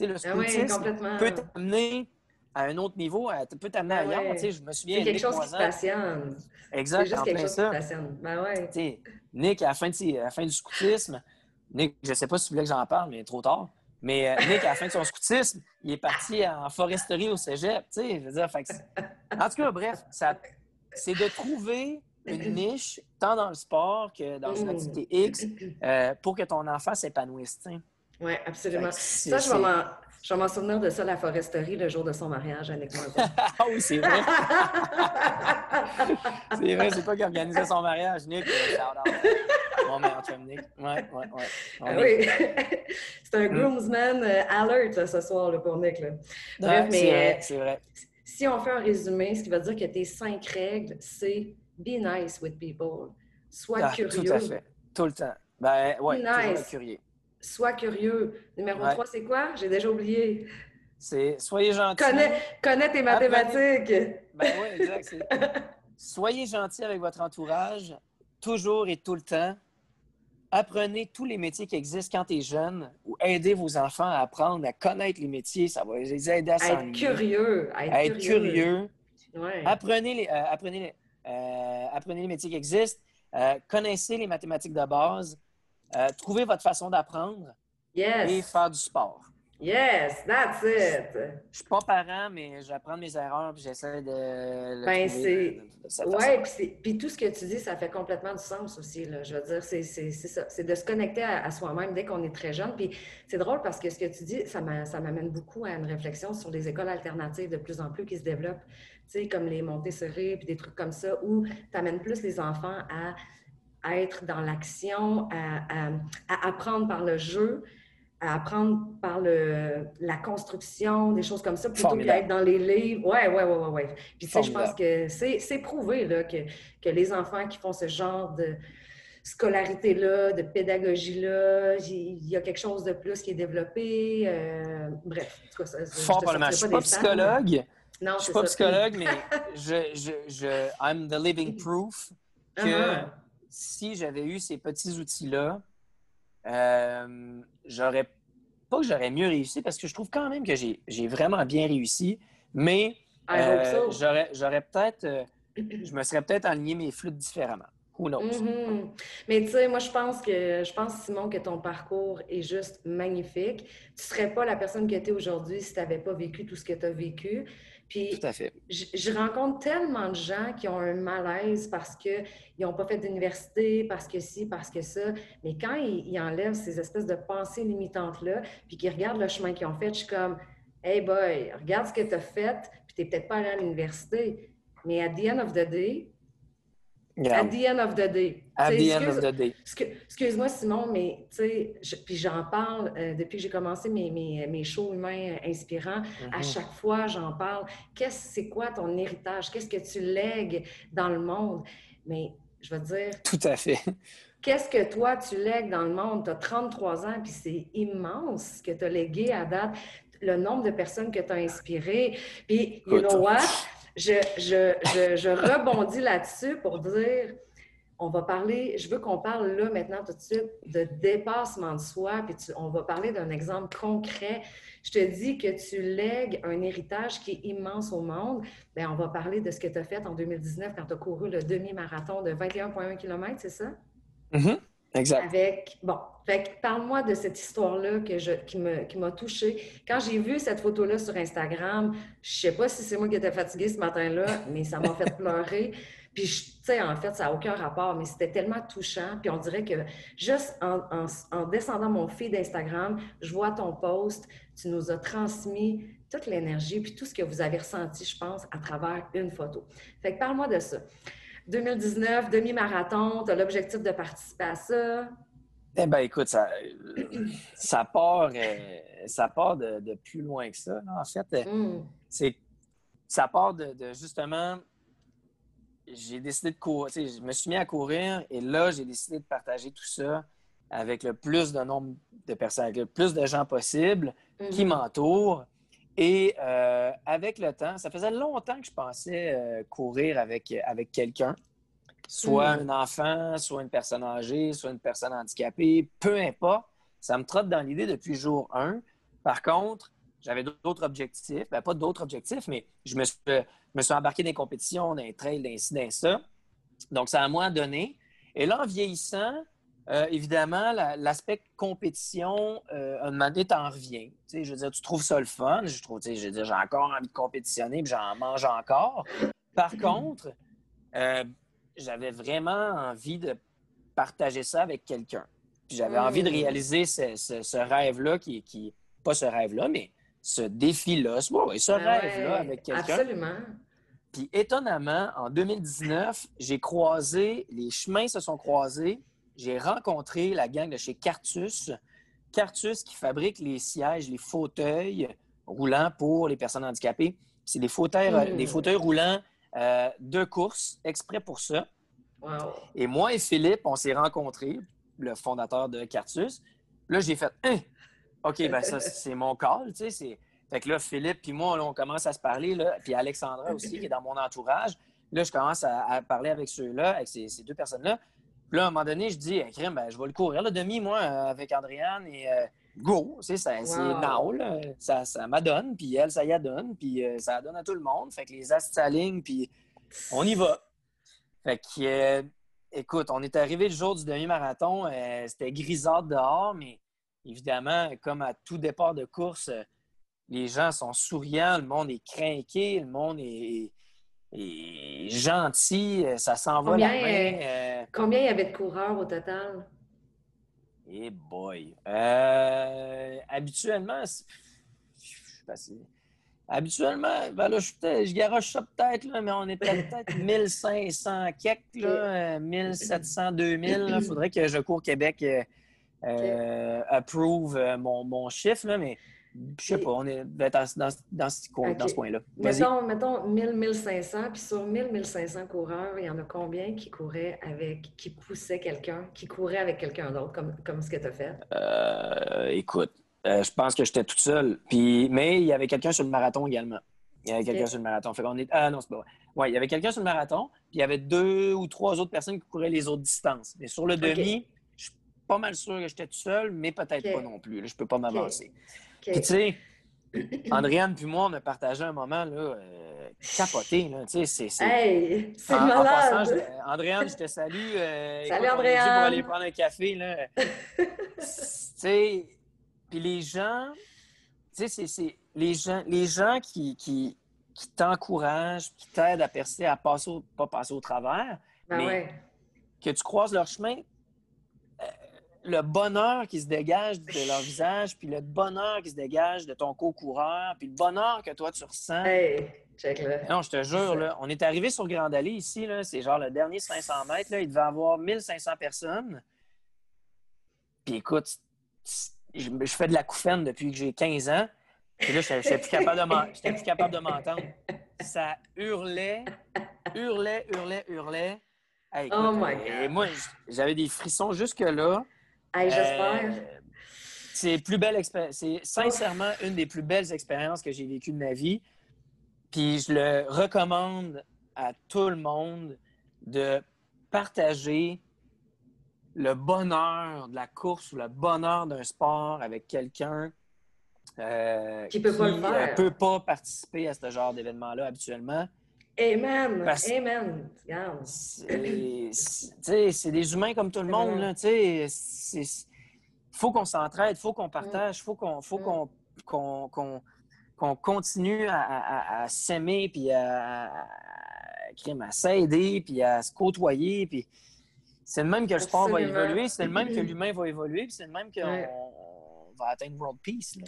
le ah scoutisme peut t'amener à un autre niveau, peut t'amener ah ailleurs. Je me souviens. C'est quelque chose qui te passionne. Exact, c'est juste quelque chose ça. qui passionne. Ben ouais. Nick, à la, fin de, à la fin du scoutisme, Nick, je ne sais pas si tu voulais que j'en parle, mais trop tard. Mais euh, Nick, à la fin de son scoutisme, il est parti en foresterie au cégep. Tu sais, je veux dire, En tout cas, bref, c'est de trouver une niche, tant dans le sport que dans une mm. activité X, euh, pour que ton enfant s'épanouisse. Oui, absolument. Ça, je vais je vais m'en souvenir de ça, la foresterie, le jour de son mariage avec moi. (laughs) ah oui, c'est vrai. (laughs) c'est vrai, c'est toi qui organisais son mariage, Nick. Euh, mon meilleur chum, Nick. Ouais, ouais, ouais. Ah oui. (laughs) c'est un mm. groomsman euh, alert ce soir là, pour Nick. Là. Bref, mais c'est vrai, Si on fait un résumé, ce qui veut dire que tes cinq règles, c'est be nice with people. Sois ah, curieux. Tout à fait. Tout le temps. Ben, ouais, be nice. curieux. Sois curieux. Numéro 3, c'est quoi? J'ai déjà oublié. C'est soyez gentil. Connais, tes mathématiques. Ben oui, exact. (laughs) soyez gentil avec votre entourage, toujours et tout le temps. Apprenez tous les métiers qui existent quand tu es jeune ou aidez vos enfants à apprendre à connaître les métiers. Ça va les aider à s'ennuyer. Être curieux. À être, curieux. Apprenez, les, euh, apprenez, euh, apprenez les métiers qui existent. Euh, connaissez les mathématiques de base. Euh, trouvez votre façon d'apprendre et faire du sport. Yes, that's it. Je ne suis pas parent, mais j'apprends mes erreurs et j'essaie de. ben, c'est. Oui, puis tout ce que tu dis, ça fait complètement du sens aussi. Là. Je veux dire, c'est ça. C'est de se connecter à, soi-même dès qu'on est très jeune. Puis c'est drôle parce que ce que tu dis, ça m'amène beaucoup à une réflexion sur les écoles alternatives de plus en plus qui se développent, sais, comme les Montessori puis des trucs comme ça, où tu amènes plus les enfants à à être dans l'action, à, apprendre par le jeu, à apprendre par le, la construction, des choses comme ça, plutôt qu'à être dans les livres. Oui, oui, oui, oui. Ouais. Puis, tu sais, je pense que c'est prouvé là, que, que les enfants qui font ce genre de scolarité-là, de pédagogie-là, il y a quelque chose de plus qui est développé. Euh, bref, en tout cas, ça, Fort je ne suis pas psychologue. Non, je suis pas psychologue, (laughs) mais je, je, je, I'm the living proof que uh-huh si j'avais eu ces petits outils-là, euh, j'aurais pas que j'aurais mieux réussi parce que je trouve quand même que j'ai vraiment bien réussi, mais euh, j'aurais peut-être, euh, (laughs) je me serais peut-être aligné mes flûtes différemment. Who knows? Mm-hmm. Mais tu sais, moi, je pense que, je pense, Simon, que ton parcours est juste magnifique. Tu serais pas la personne que tu es aujourd'hui si tu n'avais pas vécu tout ce que tu as vécu. Puis, Tout à fait. Je, rencontre tellement de gens qui ont un malaise parce qu'ils n'ont pas fait d'université, parce que ci, parce que ça. Mais quand ils, enlèvent ces espèces de pensées limitantes-là, puis qu'ils regardent le chemin qu'ils ont fait, je suis comme, hey boy, regarde ce que tu as fait, puis tu n'es peut-être pas allé à l'université. Mais at the end of the day, At the end of the day. At the end of the day. Excuse-moi, Simon, mais tu sais, puis j'en parle euh, depuis que j'ai commencé mes, mes, mes, shows humains inspirants. À mm-hmm. chaque fois, j'en parle. Qu'est-ce, c'est quoi ton héritage? Qu'est-ce que tu lègues dans le monde? Mais je veux dire. Tout à fait. (laughs) Qu'est-ce que toi, tu lègues dans le monde? Tu as 33 ans, puis c'est immense ce que tu as légué à date le nombre de personnes que tu as inspirées. Puis, you know what? (laughs) je, rebondis là-dessus pour dire, on va parler, je veux qu'on parle là maintenant tout de suite de dépassement de soi, puis on va parler d'un exemple concret. Je te dis que tu lègues un héritage qui est immense au monde. Bien, on va parler de ce que tu as fait en 2019 quand tu as couru le demi-marathon de 21,1 km, c'est ça? Mm-hmm. Exact. Avec, bon, fait parle-moi de cette histoire-là que je, qui m'a qui touchée. Quand j'ai vu cette photo-là sur Instagram, je sais pas si c'est moi qui étais fatiguée ce matin-là, mais ça m'a fait pleurer. Puis, tu sais, en fait, ça n'a aucun rapport, mais c'était tellement touchant. Puis, on dirait que juste en, en, descendant mon feed d'Instagram, je vois ton post, tu nous as transmis toute l'énergie, puis tout ce que vous avez ressenti, je pense, à travers une photo. Fait que parle-moi de ça. 2019, demi-marathon, tu as l'objectif de participer à ça? Eh bien, écoute, ça, (clears throat) ça part, euh, ça part de, plus loin que ça. En fait, mm. c'est ça part de, justement. J'ai décidé de courir. Je me suis mis à courir et là, j'ai décidé de partager tout ça avec le plus de nombre de personnes, avec le plus de gens possible qui mm-hmm. m'entourent. Et euh, avec le temps, ça faisait longtemps que je pensais euh, courir avec, avec quelqu'un, soit mm. un enfant, soit une personne âgée, soit une personne handicapée, peu importe. Ça me trotte dans l'idée depuis jour 1. Par contre, j'avais d'autres objectifs. Ben, pas d'autres objectifs, mais je me suis, me suis embarqué dans des compétitions, dans des trails, dans ça. Donc, ça a moins donné. Et là, en vieillissant, Euh, évidemment, l'aspect compétition, euh, un moment donné, t'en reviens. je veux dire, tu trouves ça le fun. Je trouve, je veux dire, j'ai encore envie de compétitionner, puis j'en mange encore. Par contre, euh, j'avais vraiment envie de partager ça avec quelqu'un. Puis j'avais envie de mm. réaliser ce, rêve-là, qui, qui, pas ce rêve-là, mais ce défi-là, ce, ce ben rêve-là avec quelqu'un. Absolument. Puis étonnamment, en 2019, j'ai croisé, les chemins se sont croisés j'ai rencontré la gang de chez Cartus. Cartus qui fabrique les sièges, les fauteuils roulants pour les personnes handicapées. C'est des fauteuils, euh, des mmh. fauteuils roulants euh, de course, exprès pour ça. Et moi et Philippe, on s'est rencontrés, le fondateur de Cartus. Là, j'ai fait hein? OK, ben ça, c'est mon call, tu sais. Fait que là, Philippe puis moi, on commence à se parler, là, puis Alexandra aussi, qui est dans mon entourage. Là, je commence à, parler avec ceux-là, avec ces deux personnes-là. Puis là, à un moment donné, je dis, crème, ben, je vais le courir le demi, moi, euh, avec Andréane et euh, go. C'est now, Ça, ça m'adonne, puis elle, ça y adonne, puis euh, ça donne à tout le monde. Fait que les astres s'alignent, puis on y va. Fait que, écoute, on est arrivé le jour du demi-marathon. C'était grisard dehors, mais évidemment, comme à tout départ de course, les gens sont souriants, le monde est craqué, le monde est et gentil, euh, ça s'en va la main. Euh, euh, combien il y avait de coureurs au total? Eh boy! habituellement, Habituellement, ben là, je, je garoche ça peut-être, mais on était peut-être (laughs) 1500 quelques, là, 1700, 2000. Il faudrait que je cours Québec approve mon, mon chiffre, là, mais je sais pas, on est dans, dans, dans ce, coin-là. Mettons, mettons 1000, 1500, puis sur 1000, 1500 coureurs, il y en a combien qui couraient avec, qui poussaient quelqu'un, qui couraient avec quelqu'un d'autre, comme, comme ce que tu as fait? Euh, écoute, euh, je pense que j'étais toute seule. Puis, mais il y avait quelqu'un sur le marathon également. Il y avait quelqu'un sur le marathon. Fait est... Ah non, c'est pas vrai. Ouais, il y avait quelqu'un sur le marathon, puis il y avait deux ou trois autres personnes qui couraient les autres distances. Mais sur le demi, je suis pas mal sûr que j'étais tout seul, mais peut-être pas non plus. je peux pas m'avancer. Puis, tu sais, (clears throat) Andréane puis moi, on a partagé un moment là, euh, capoté. Là, c'est, c'est... Hey, c'est en, malade! En Andréane, je te salue. Euh, Salut, Andréane! pour aller prendre un café. Là. (laughs) puis les gens, tu sais, c'est, les gens, les gens qui, qui, qui t'encouragent, qui t'aident à percer, à passer au, pas passer au travers, ben mais que tu croises leur chemin, le bonheur qui se dégage de leur visage, puis le bonheur qui se dégage de ton co-coureur, puis le bonheur que toi tu ressens. Hey, check là. Non, je te jure, là, on est arrivé sur Grande Allée ici, là, c'est genre le dernier 500 mètres, là, il devait y avoir 1500 personnes. Puis écoute, je, fais de la couffaine depuis que j'ai 15 ans. Puis là, je plus capable de m'entendre. Ça hurlait, hurlait, hurlait, hurlait. oh my God. Et moi, j'avais des frissons jusque-là. J'espère. Euh, c'est plus belle C'est sincèrement une des plus belles expériences que j'ai vécues de ma vie. Puis je le recommande à tout le monde de partager le bonheur de la course ou le bonheur d'un sport avec quelqu'un euh, qui ne peut pas participer à ce genre d'événement-là habituellement. Amen. Amen. C'est des humains comme tout le monde. Il faut qu'on s'entraide, il faut qu'on partage, il faut qu'on faut mm. qu'on continue à, s'aimer, puis à, à s'aider, puis à se côtoyer. Puis c'est le même que le sport va évoluer, c'est le même que (clears throat) l'humain va évoluer, puis c'est le même qu'on va atteindre world peace.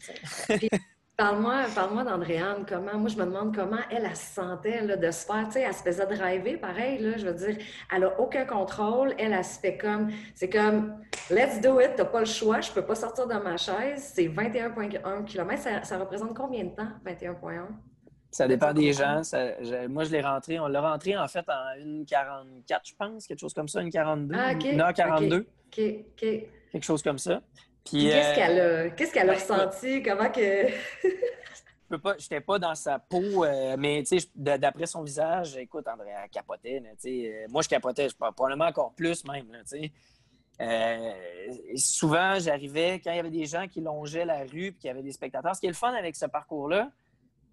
Parle-moi parle d'Andréane, comment, moi je me demande comment elle, elle, se sentait là, de se faire, tu sais, elle se faisait driver, pareil, là, je veux dire, elle n'a aucun contrôle, elle, elle, se fait comme, c'est comme, let's do it, t'as pas le choix, je peux pas sortir de ma chaise, c'est 21,1 km, ça, représente combien de temps, 21,1? Ça dépend des gens. moi, je l'ai rentré. On l'a rentré en fait en 1,44, je pense, quelque chose comme ça, 1,42. Ah, OK. 1,42. OK. OK. Quelque chose comme ça qu'est-ce qu'elle a, qu'est-ce qu'elle a ben, ressenti? Comment que. (laughs) je pas, j'étais pas dans sa peau, euh, mais d'après son visage, écoute, André, elle capotait. Euh, moi, je capotais, je, probablement encore plus même. Euh, souvent, j'arrivais quand il y avait des gens qui longeaient la rue et qu'il y avait des spectateurs. Ce qui est le fun avec ce parcours-là,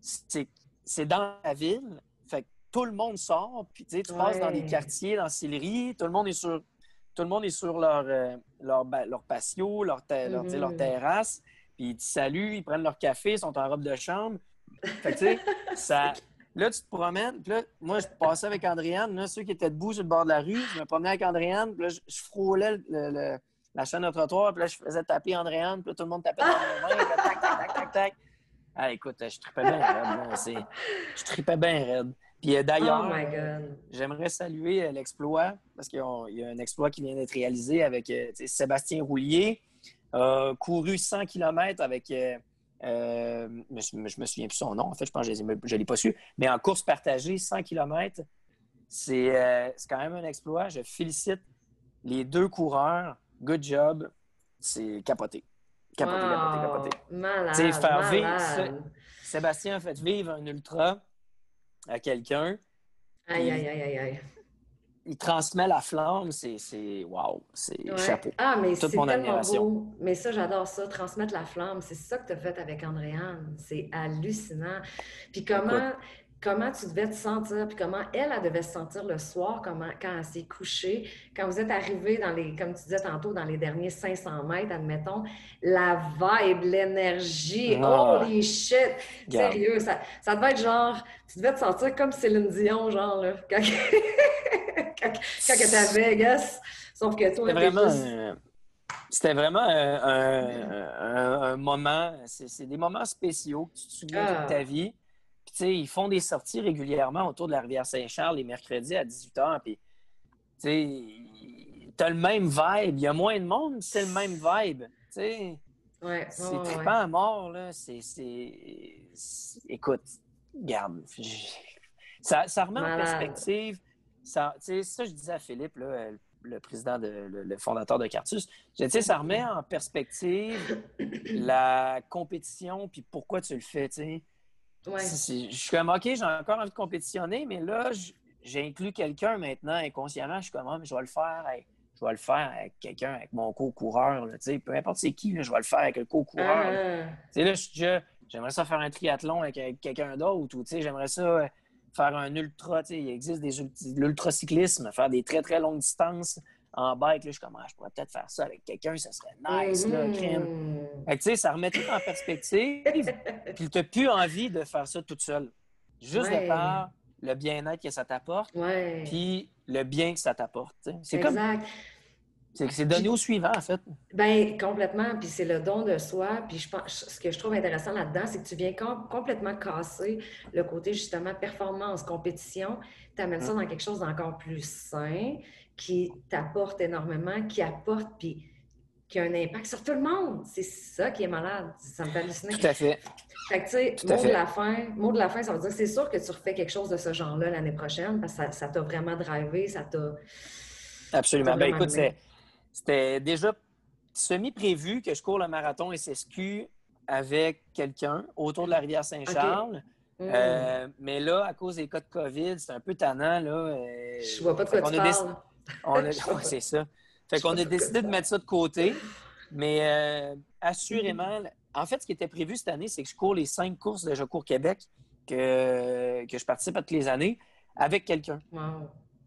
c'est dans la ville. Fait que tout le monde sort, puis tu passes dans des quartiers, dans Sillery, tout le monde est sur tout le monde est sur leur, euh, leur, leur, patio, leur, leur, leur, mm-hmm. terrasse, puis ils te saluent, ils prennent leur café, ils sont en robe de chambre. Fait que, tu sais, (laughs) ça... Là, tu te promènes, puis là, moi, je passais avec Andréane, là, ceux qui étaient debout sur le bord de la rue, je me promenais avec Andréane, puis là, je, frôlais le, la chaîne de trottoir, puis là, je faisais taper Andréane, puis là, tout le monde tapait dans mes mains, tac, tac, tac, tac, tac. Ah, écoute, je tripais bien raide. Je tripais bien raide. Puis euh, d'ailleurs, oh j'aimerais saluer euh, l'exploit, parce qu'il y a un exploit qui vient d'être réalisé avec euh, Sébastien Roulier, a couru 100 km avec, je, ne me souviens plus son nom, en fait, je pense que je ne l'ai pas su, mais en course partagée, 100 km, c'est quand même un exploit. Je félicite les deux coureurs. Good job. C'est capoté. Capoté, capoté, capoté. Malade, faire vivre... Sébastien a fait vivre un ultra à quelqu'un. Aïe, aïe, aïe, aïe, aïe. Il transmet la flamme, c'est wow, c'est chapeau. Ah, mais c'est tellement beau. Mais ça, j'adore ça, transmettre la flamme. C'est ça que tu as fait avec Andréane. C'est hallucinant. Puis comment, comment tu devais te sentir, puis comment elle, elle devait se sentir le soir, comment, quand elle s'est couchée, quand vous êtes arrivé dans les, comme tu disais tantôt, dans les derniers 500 mètres, admettons, la vibe, l'énergie, oh holy shit! Sérieux, ça, ça devait être genre, tu devais te sentir comme Céline Dion, genre, là, quand, (laughs) quand, quand elle était à Vegas, sauf que toi, vraiment, c'était vraiment un, un, moment, c'est des moments spéciaux que tu te souviens de ta ah. vie ils font des sorties régulièrement autour de la rivière Saint-Charles les mercredis à 18h. Puis, tu as le même vibe. Il y a moins de monde, c'est le même vibe. Ouais, c'est trippant à mort. Là. C'est, Écoute, regarde. Ça, ça remet en perspective. Ça, ça, je disais à Philippe, là, le président, de, le, fondateur de Cartus. Je ça remet en perspective la compétition puis pourquoi tu le fais. sais. Je suis comme, OK, j'ai encore envie de compétitionner, mais là, j'ai inclus quelqu'un maintenant inconsciemment. Je suis comme, ah, mais je vais le faire avec, je vais le faire avec quelqu'un, avec mon co-coureur. Peu importe c'est qui, je vais le faire avec le co-coureur. Ah. Là, j'aimerais ça faire un triathlon avec, quelqu'un d'autre ou j'aimerais ça euh, faire un ultra. Il existe des, de l'ultracyclisme, faire des très, très longues distances en bike, là, je commence, ah, je pourrais peut-être faire ça avec quelqu'un, ça serait nice, là, crème. tu sais, ça remet tout en perspective. (laughs) puis tu n'as plus envie de faire ça toute seule. Juste de par le bien-être que ça t'apporte, puis le bien que ça t'apporte. C'est comme. C'est donné au suivant, en fait. Bien, complètement. Puis c'est le don de soi. Puis je pense, ce que je trouve intéressant là-dedans, c'est que tu viens complètement casser le côté, justement, performance, compétition. Tu amènes ça dans quelque chose d'encore plus sain, qui t'apporte énormément, qui apporte, puis qui a un impact sur tout le monde. C'est ça qui est malade. Ça me fait halluciner. Tout à fait. Fait que, tu sais, mot de la fin, mot de la fin, ça veut dire que c'est sûr que tu refais quelque chose de ce genre-là l'année prochaine parce que ça t'a vraiment drivé, ça t'a. Absolument. Ben, écoute, c'était déjà semi-prévu que je cours le marathon SSQ avec quelqu'un autour de la rivière Saint-Charles. Euh, mais là, à cause des cas de COVID, c'est un peu tannant. Là, euh, je vois pas de quoi tu parles. (laughs) (laughs) c'est ça. Fait qu'on a décidé de mettre ça de côté. Mais euh, assurément, en fait, ce qui était prévu cette année, c'est que je cours les cinq courses de Je cours Québec que, que je participe à toutes les années avec quelqu'un.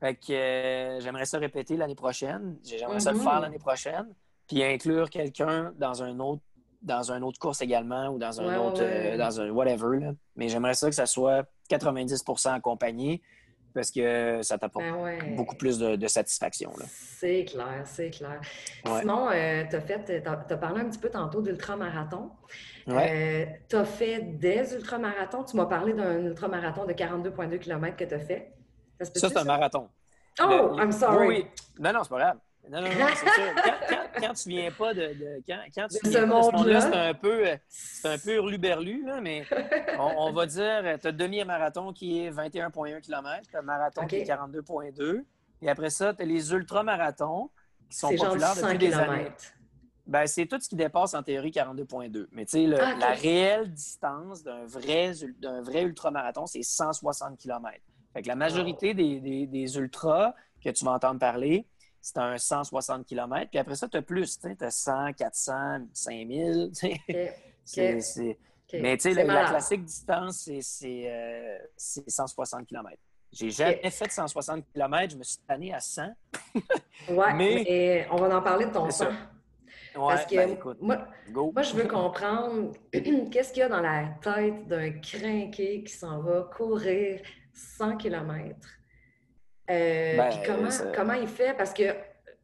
Fait que euh, j'aimerais ça répéter l'année prochaine. J'aimerais ça le faire mm-hmm. l'année prochaine. Puis inclure quelqu'un dans un autre dans une autre course également ou dans un autre euh, dans un whatever. Mais j'aimerais ça que ça soit 90% accompagné parce que ça t'apporte ben beaucoup plus de, satisfaction. C'est clair, c'est clair. Sinon, euh, tu as, parlé un petit peu tantôt d'ultramarathon. Euh, tu as fait des ultramarathons? Tu m'as parlé d'un ultramarathon de 42,2 km que tu as fait. Ça, c'est un marathon. Oh, I'm sorry. Oui, Non, non, c'est pas grave. Non, non, non, c'est sûr. (laughs) Quand, tu viens pas de. de quand, quand tu viens ce monde-là, c'est un peu, c'est un peu hurluberlu, là, mais (laughs) on, va dire, tu as demi-marathon qui est 21,1 km, tu as marathon qui est 42,2. Et après ça, tu as les ultramarathons qui sont populaires depuis des années. Ben, c'est tout ce qui dépasse en théorie 42,2. Mais tu sais, ah, la réelle distance d'un vrai, d'un vrai ultramarathon, c'est 160 km. Fait que la majorité des, des, des ultras que tu vas entendre parler, c'est un 160 km. Puis après ça, tu as plus. Tu as 100, 400, 5000. Mais tu sais, la, classique distance, c'est 160 km. J'ai jamais fait 160 km, je me suis tanné à 100. (laughs) oui, mais... on va en parler de ton sang. Parce que ben, moi, moi, je veux (laughs) comprendre (clears throat) qu'est-ce qu'il y a dans la tête d'un crinqué qui s'en va courir 100 km. Euh, ben, comment, comment il fait? Parce que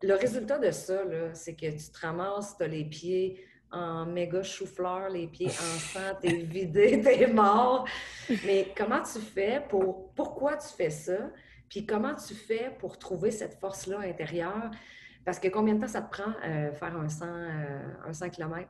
le résultat de ça, c'est que tu te ramasses, tu as les pieds en méga chou-fleur, les pieds en (laughs) sang, t'es vidé, (laughs) t'es mort. Mais comment tu fais pour... Pourquoi tu fais ça? Puis comment tu fais pour trouver cette force-là intérieure? Parce que combien de temps ça te prend euh, faire un 100, euh, un 100 km?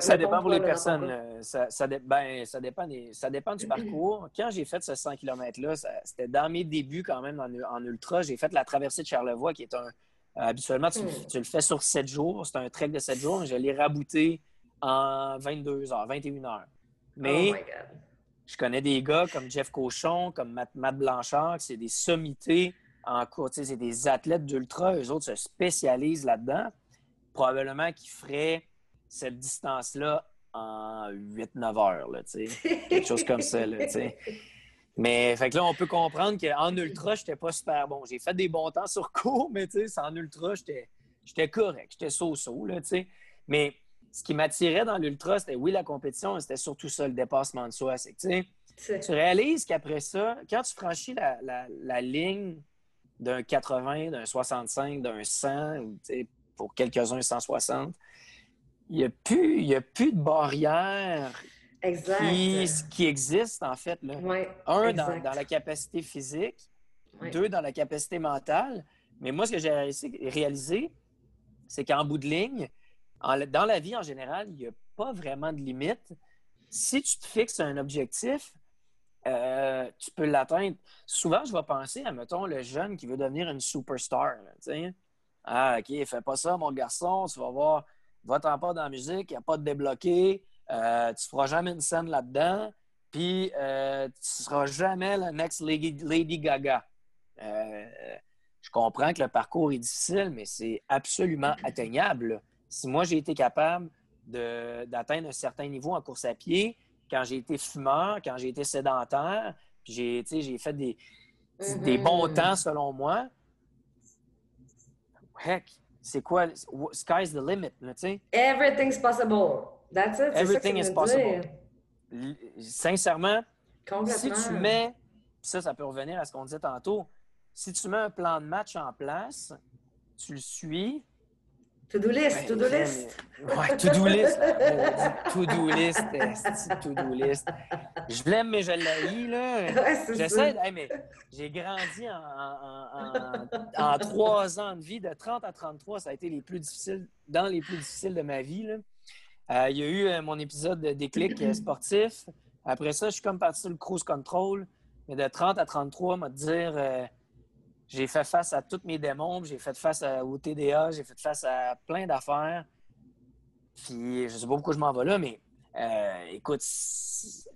Ça dépend pour les personnes. Ça, ça, ben, ça, dépend ça dépend du parcours. Quand j'ai fait ce 100 km-là, c'était dans mes débuts quand même en, ultra. J'ai fait la traversée de Charlevoix, qui est un. habituellement, tu, hmm. le fais sur 7 jours. C'est un trek de 7 jours. Je l'ai rabouté en 22 heures, 21 heures. Mais oh je connais des gars comme Jeff Cochon, comme Matt, Matt Blanchard, qui c'est des sommités en cours. C'est des athlètes d'ultra, eux autres se spécialisent là-dedans. Probablement qu'ils feraient cette distance-là en 8-9 heures, là, quelque chose comme ça. Là, mais fait que là, on peut comprendre qu'en ultra, je n'étais pas super bon. J'ai fait des bons temps sur cours, mais en ultra, j'étais correct, j'étais so-so. Mais ce qui m'attirait dans l'ultra, c'était oui, la compétition, c'était surtout ça, le dépassement de soi. C'est tu réalises qu'après ça, quand tu franchis la, la ligne d'un 80, d'un 65, d'un 100, pour quelques-uns 160. Il n'y a, plus, a plus de barrière qui, qui existe, en fait. Là. Un, dans, la capacité physique. Deux, dans la capacité mentale. Mais moi, ce que j'ai réalisé, c'est qu'en bout de ligne, dans la vie en général, il n'y a pas vraiment de limite. Si tu te fixes un objectif, euh, tu peux l'atteindre. Souvent, je vais penser à, mettons, le jeune qui veut devenir une superstar. ah, OK, fais pas ça, mon garçon, tu vas voir, va-t'en pas dans la musique, il n'y a pas de débloqué, euh, tu feras jamais une scène là-dedans, puis euh, tu ne seras jamais la next Lady, Gaga. je comprends que le parcours est difficile, mais c'est absolument atteignable. Si moi, j'ai été capable d'atteindre un certain niveau en course à pied, quand j'ai été fumeur, quand j'ai été sédentaire, puis j'ai, j'ai fait des, des mm-hmm. bons temps selon moi. Heck, c'est quoi? Sky's the limit, tu sais? Everything's possible. That's it. Everything is possible. Sincèrement, si tu mets, ça, ça peut revenir à ce qu'on disait tantôt, si tu mets un plan de match en place, tu le suis, To-do list, to-do list. Ouais, to-do list. to-do list, to-do list. Je l'aime, mais je l'haïs, là. J'essaie, mais j'ai grandi en, trois ans de vie, de 30 à 33, ça a été les plus difficiles, dans les plus difficiles de ma vie, là. Euh, il y a eu euh, mon épisode de déclic euh, sportif. Après ça, je suis comme parti sur le cruise control. Mais de 30 à 33, m'a dire j'ai fait face à tous mes démons, j'ai fait face au TDA, j'ai fait face à plein d'affaires. Puis je sais pas pourquoi je m'en vais là, mais euh, écoute,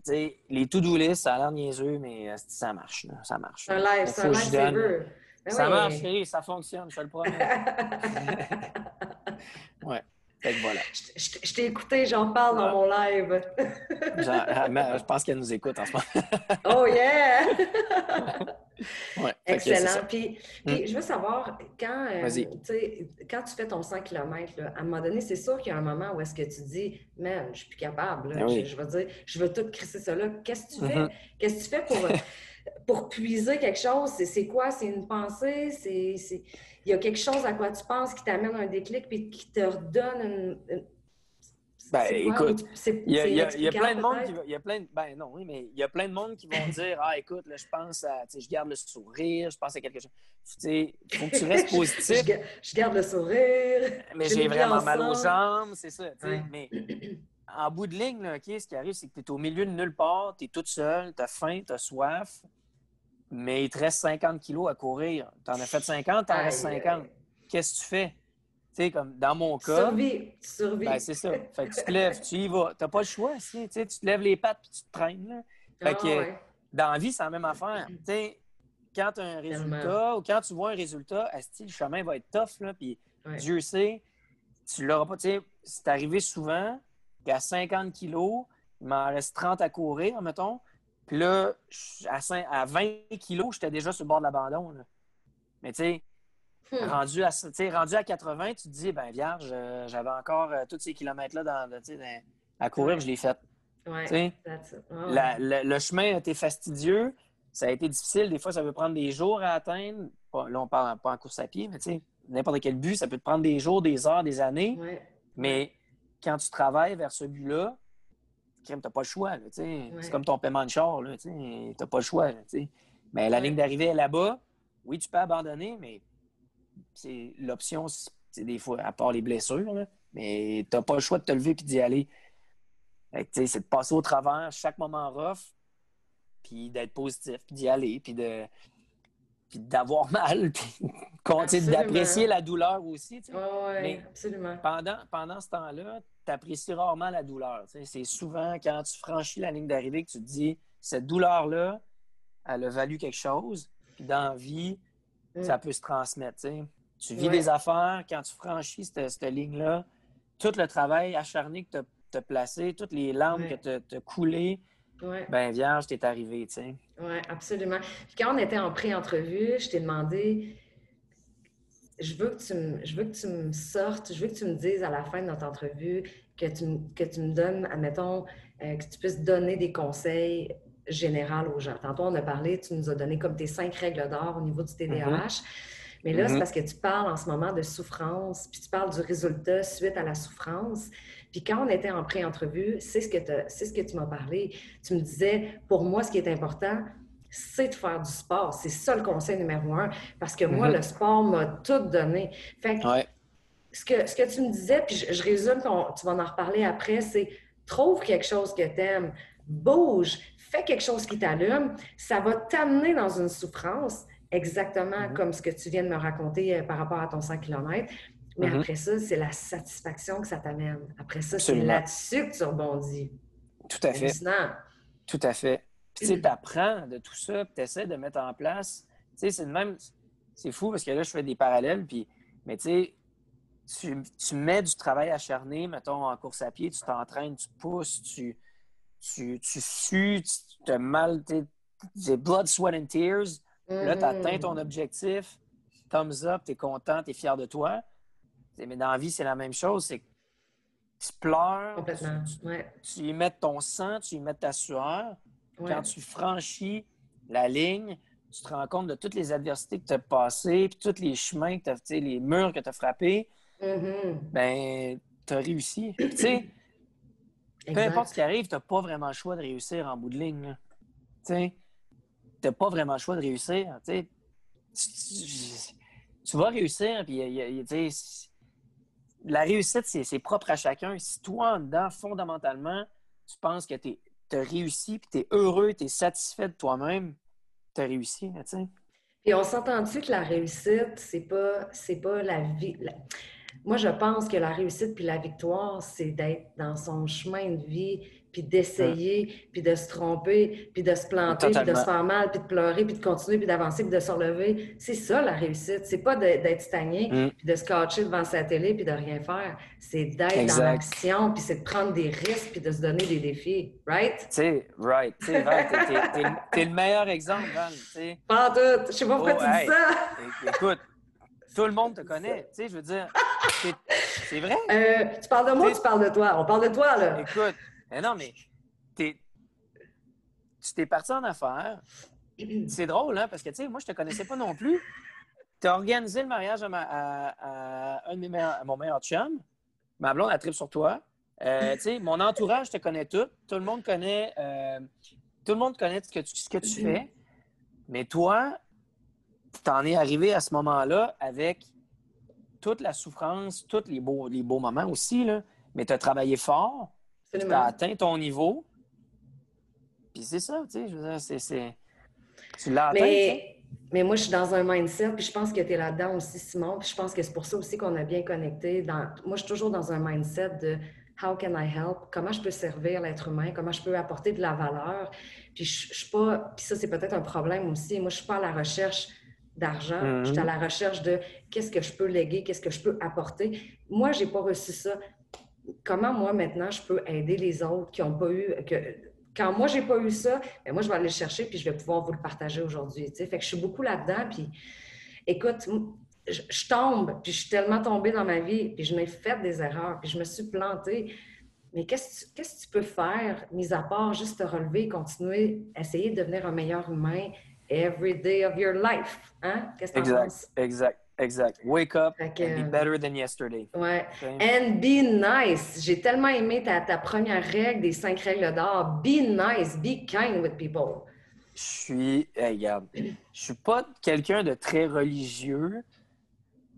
les to-do list, ça a l'air niaiseux, mais euh, ça marche. Ça marche. C'est un live, c'est un live ben ça marche, ça fonctionne, je te le promets. (laughs) ouais voilà. Je, t'ai écouté, j'en parle dans mon live. Ah, je pense qu'elle nous écoute en ce moment. (laughs) oh yeah! (laughs) Excellent. Puis, hmm. je veux savoir, quand, euh, quand tu fais ton 100 km, à un moment donné, c'est sûr qu'il y a un moment où est-ce que tu dis, man, je suis plus capable. Ben je, veux dire, je veux tout crisser ça là. Qu'est-ce que tu fais? Mm-hmm. Qu'est-ce que tu fais pour, (laughs) pour puiser quelque chose? C'est quoi? C'est une pensée? C'est il y a quelque chose à quoi tu penses qui t'amène un déclic puis qui te redonne une. Ben, écoute, il y, a, plein de monde qui il y a plein de, ben non, oui, mais il y a plein de monde qui vont (laughs) dire ah écoute là je pense à, je garde le sourire, je pense à quelque chose. Tu il faut que tu restes (laughs) positif. je, garde le sourire. Mais j'ai vraiment mal aux jambes, c'est ça. Mais en bout de ligne, là, ce qui arrive, c'est que tu es au milieu de nulle part, tu es toute seule, tu as faim, tu as soif mais il te reste 50 kilos à courir. Tu en as fait 50, tu en restes 50. Qu'est-ce que tu fais? Tu sais, comme dans mon cas. Survie. Survie. Ben, c'est ça. Fait que tu te lèves, tu y vas. Tu n'as pas le choix. Tu, tu te lèves les pattes puis tu te traînes. Là. Fait que ah, dans la vie, c'est la même affaire. Tu sais, quand tu as un résultat ou quand tu vois un résultat, le chemin va être tough. Là, puis Dieu sait, tu l'auras pas. Tu sais, c'est arrivé souvent qu'à 50 kilos, il m'en reste 30 à courir, mettons Puis là, à, 20 kilos, j'étais déjà sur le bord de l'abandon. Mais tu sais, hmm. rendu, à, rendu à 80, tu te dis, ben vierge, euh, j'avais encore euh, tous ces kilomètres-là dans, à courir, je l'ai fait. le chemin a été fastidieux, ça a été difficile. Des fois, ça peut prendre des jours à atteindre. là, on parle pas en course à pied, mais tu sais, n'importe quel but, ça peut te prendre des jours, des heures, des années. Mais quand tu travailles vers ce but-là, tu n'as pas le choix. C'est comme ton paiement de char. Tu n'as pas le choix. mais la ligne d'arrivée est là-bas. Oui, tu peux abandonner, mais c'est l'option, c'est des fois, à part les blessures, mais tu n'as pas le choix de te lever et d'y aller. C'est de passer au travers chaque moment rough, puis d'être positif, puis d'y aller, puis de d'avoir (laughs) mal, puis d'apprécier la douleur aussi. Oui, absolument. Pendant, pendant ce temps-là, tu apprécies rarement la douleur. C'est souvent quand tu franchis la ligne d'arrivée que tu te dis cette douleur-là, elle a valu quelque chose, puis dans la vie, mm. ça peut se transmettre. Tu vis des affaires, quand tu franchis cette, ligne-là, tout le travail acharné que tu as, placé, toutes les larmes que tu as coulées, Ouais. Ben, vierge, t'es arrivé, tu sais. Oui, absolument. Puis quand on était en pré-entrevue, je t'ai demandé je veux, que tu me, je veux que tu me sortes, je veux que tu me dises à la fin de notre entrevue que tu, que tu me donnes, admettons, euh, que tu puisses donner des conseils généraux aux gens. Tantôt, on a parlé, tu nous as donné comme tes cinq règles d'or au niveau du TDAH. Mm-hmm. Mais là, c'est mm-hmm. parce que tu parles en ce moment de souffrance, puis tu parles du résultat suite à la souffrance. Puis quand on était en pré-entrevue, c'est ce que, c'est ce que tu m'as parlé. Tu me disais, pour moi, ce qui est important, c'est de faire du sport. C'est ça le conseil numéro un. Parce que moi, mm-hmm. le sport m'a tout donné. Fait que, ce, que ce que tu me disais, puis je, résume, tu vas en reparler après, c'est trouve quelque chose que tu aimes, bouge, fais quelque chose qui t'allume. Ça va t'amener dans une souffrance, exactement mm-hmm. comme ce que tu viens de me raconter euh, par rapport à ton 100 km. Mais mm-hmm. après ça, c'est la satisfaction que ça t'amène. Après ça, c'est là-dessus que tu rebondis. Tout à fait. Tout à fait. Puis tu apprends de tout ça, puis tu essaies de mettre en place. Tu sais, c'est même. C'est fou parce que là, je fais des parallèles, puis. Mais tu sais, tu mets du travail acharné, mettons, en course à pied, tu t'entraînes, tu pousses, tu, tu, tu sues, tu te mal, tu blood, sweat and tears. Là, tu atteins ton objectif, thumbs up, tu es content, tu es fier de toi. Mais dans la vie, c'est la même chose. C'est tu pleures, tu, y mets ton sang, tu y mets ta sueur. Quand tu franchis la ligne, tu te rends compte de toutes les adversités que tu as passées, puis tous les chemins, que as, les murs que tu as frappés. Mm-hmm. Ben, (clears throat) tu as réussi. peu importe ce qui arrive, tu n'as pas vraiment le choix de réussir en bout de ligne. Tu n'as pas vraiment le choix de réussir. Tu, tu, vas réussir, puis la réussite, c'est propre à chacun. Si toi, en dedans, fondamentalement, tu penses que tu as réussi, puis tu es heureux, tu es satisfait de toi-même, tu as réussi. Et on s'entend-tu que la réussite, c'est pas, pas la vie. Moi, je pense que la réussite puis la victoire, c'est d'être dans son chemin de vie puis d'essayer, puis de se tromper, puis de se planter, puis de se faire mal, puis de pleurer, puis de continuer, puis d'avancer, puis de se relever. C'est ça, la réussite. C'est pas d'être stagné, mm. puis de se cacher devant sa télé, puis de rien faire. C'est d'être dans l'action, puis c'est de prendre des risques, puis de se donner des défis. Right? Tu sais, right. Tu es, le meilleur exemple, Val. Pas tout. Je sais pas pourquoi oh, tu dis ça. Écoute, tout le monde te connaît. Tu sais, je veux dire, c'est vrai? Euh, tu parles de moi ou tu parles de toi? On parle de toi, là. Écoute, mais non, mais tu t'es parti en affaires. (clears throat) C'est drôle, hein, parce que, tu sais, moi, je te connaissais pas non plus. Tu as organisé le mariage à, à, un de mes mon meilleur chum. Ma blonde, a trip sur toi. Euh, tu sais, mon entourage te connaît tout. Tout le monde connaît, euh, tout le monde connaît ce que tu, ce que tu fais. Mais toi, tu en es arrivé à ce moment-là avec toute la souffrance, tous les beaux, les beaux moments aussi, là. mais tu as travaillé fort. Tu as atteint ton niveau. Puis c'est ça, tu sais, je veux dire, c'est. Tu l'as atteint. Mais, mais moi, je suis dans un mindset, puis je pense que tu es là-dedans aussi, Simon. Puis je pense que c'est pour ça aussi qu'on a bien connecté. Dans... Moi, je suis toujours dans un mindset de How can I help? Comment je peux servir l'être humain? Comment je peux apporter de la valeur? Puis je, suis pas. Puis ça, c'est peut-être un problème aussi. Moi, je suis pas à la recherche d'argent. Je suis à mm-hmm. la recherche de qu'est-ce que je peux léguer, qu'est-ce que je peux apporter. Moi, j'ai pas reçu ça comment moi maintenant je peux aider les autres qui n'ont pas eu, que, quand moi, j'ai pas eu ça, ben moi, je vais aller le chercher puis je vais pouvoir vous le partager aujourd'hui. Fait que je suis beaucoup là-dedans. Puis écoute, je, tombe, puis je suis tellement tombée dans ma vie, puis je m'ai fait des erreurs, puis je me suis plantée. Mais qu'est-ce que tu peux faire, mis à part juste te relever, continuer, essayer de devenir un meilleur humain every day of your life? Hein? Qu'est-ce que tu penses? Exact. Exact. Wake up and be better than yesterday. Ouais. And be nice. J'ai tellement aimé ta, ta, première règle des cinq règles d'or. Be nice. Be kind with people. Je suis, regarde, je suis pas quelqu'un de très religieux,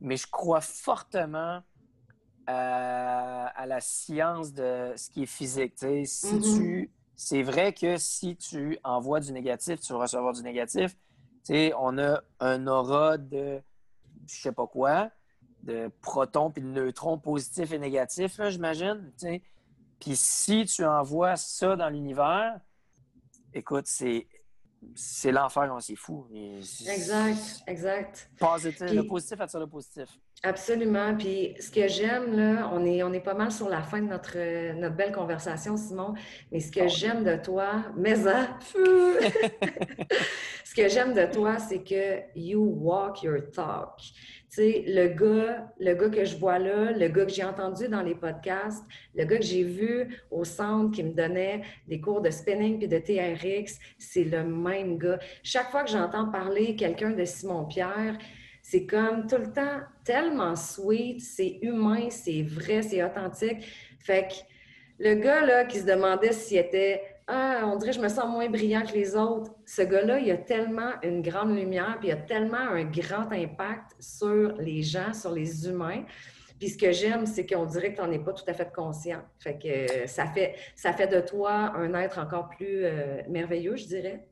mais je crois fortement à, la science de ce qui est physique. Si mm-hmm. tu, c'est vrai que si tu envoies du négatif, tu vas recevoir du négatif. on a un aura de je sais pas quoi, de protons puis de neutrons positifs et négatifs, j'imagine. Puis si tu envoies ça dans l'univers, écoute, c'est c'est l'enfer, on s'y fou. Exact, exact. Positif, le positif attire le positif. Absolument. Puis ce que j'aime, là, on est, on est pas mal sur la fin de notre, notre belle conversation, Simon, mais ce que oh. j'aime de toi, mais (laughs) ce que j'aime de toi, c'est que you walk your talk. Tu sais, le gars, le gars que je vois là, le gars que j'ai entendu dans les podcasts, le gars que j'ai vu au centre qui me donnait des cours de spinning puis de TRX, c'est le même gars. Chaque fois que j'entends parler quelqu'un de Simon Pierre, c'est comme tout le temps tellement sweet, c'est humain, c'est vrai, c'est authentique. Fait que le gars là, qui se demandait s'il était Ah, on dirait que je me sens moins brillant que les autres. Ce gars-là, il a tellement une grande lumière, puis il a tellement un grand impact sur les gens, sur les humains. Puis ce que j'aime, c'est qu'on dirait que tu n'en es pas tout à fait conscient. Fait que ça fait, ça fait de toi un être encore plus euh, merveilleux, je dirais.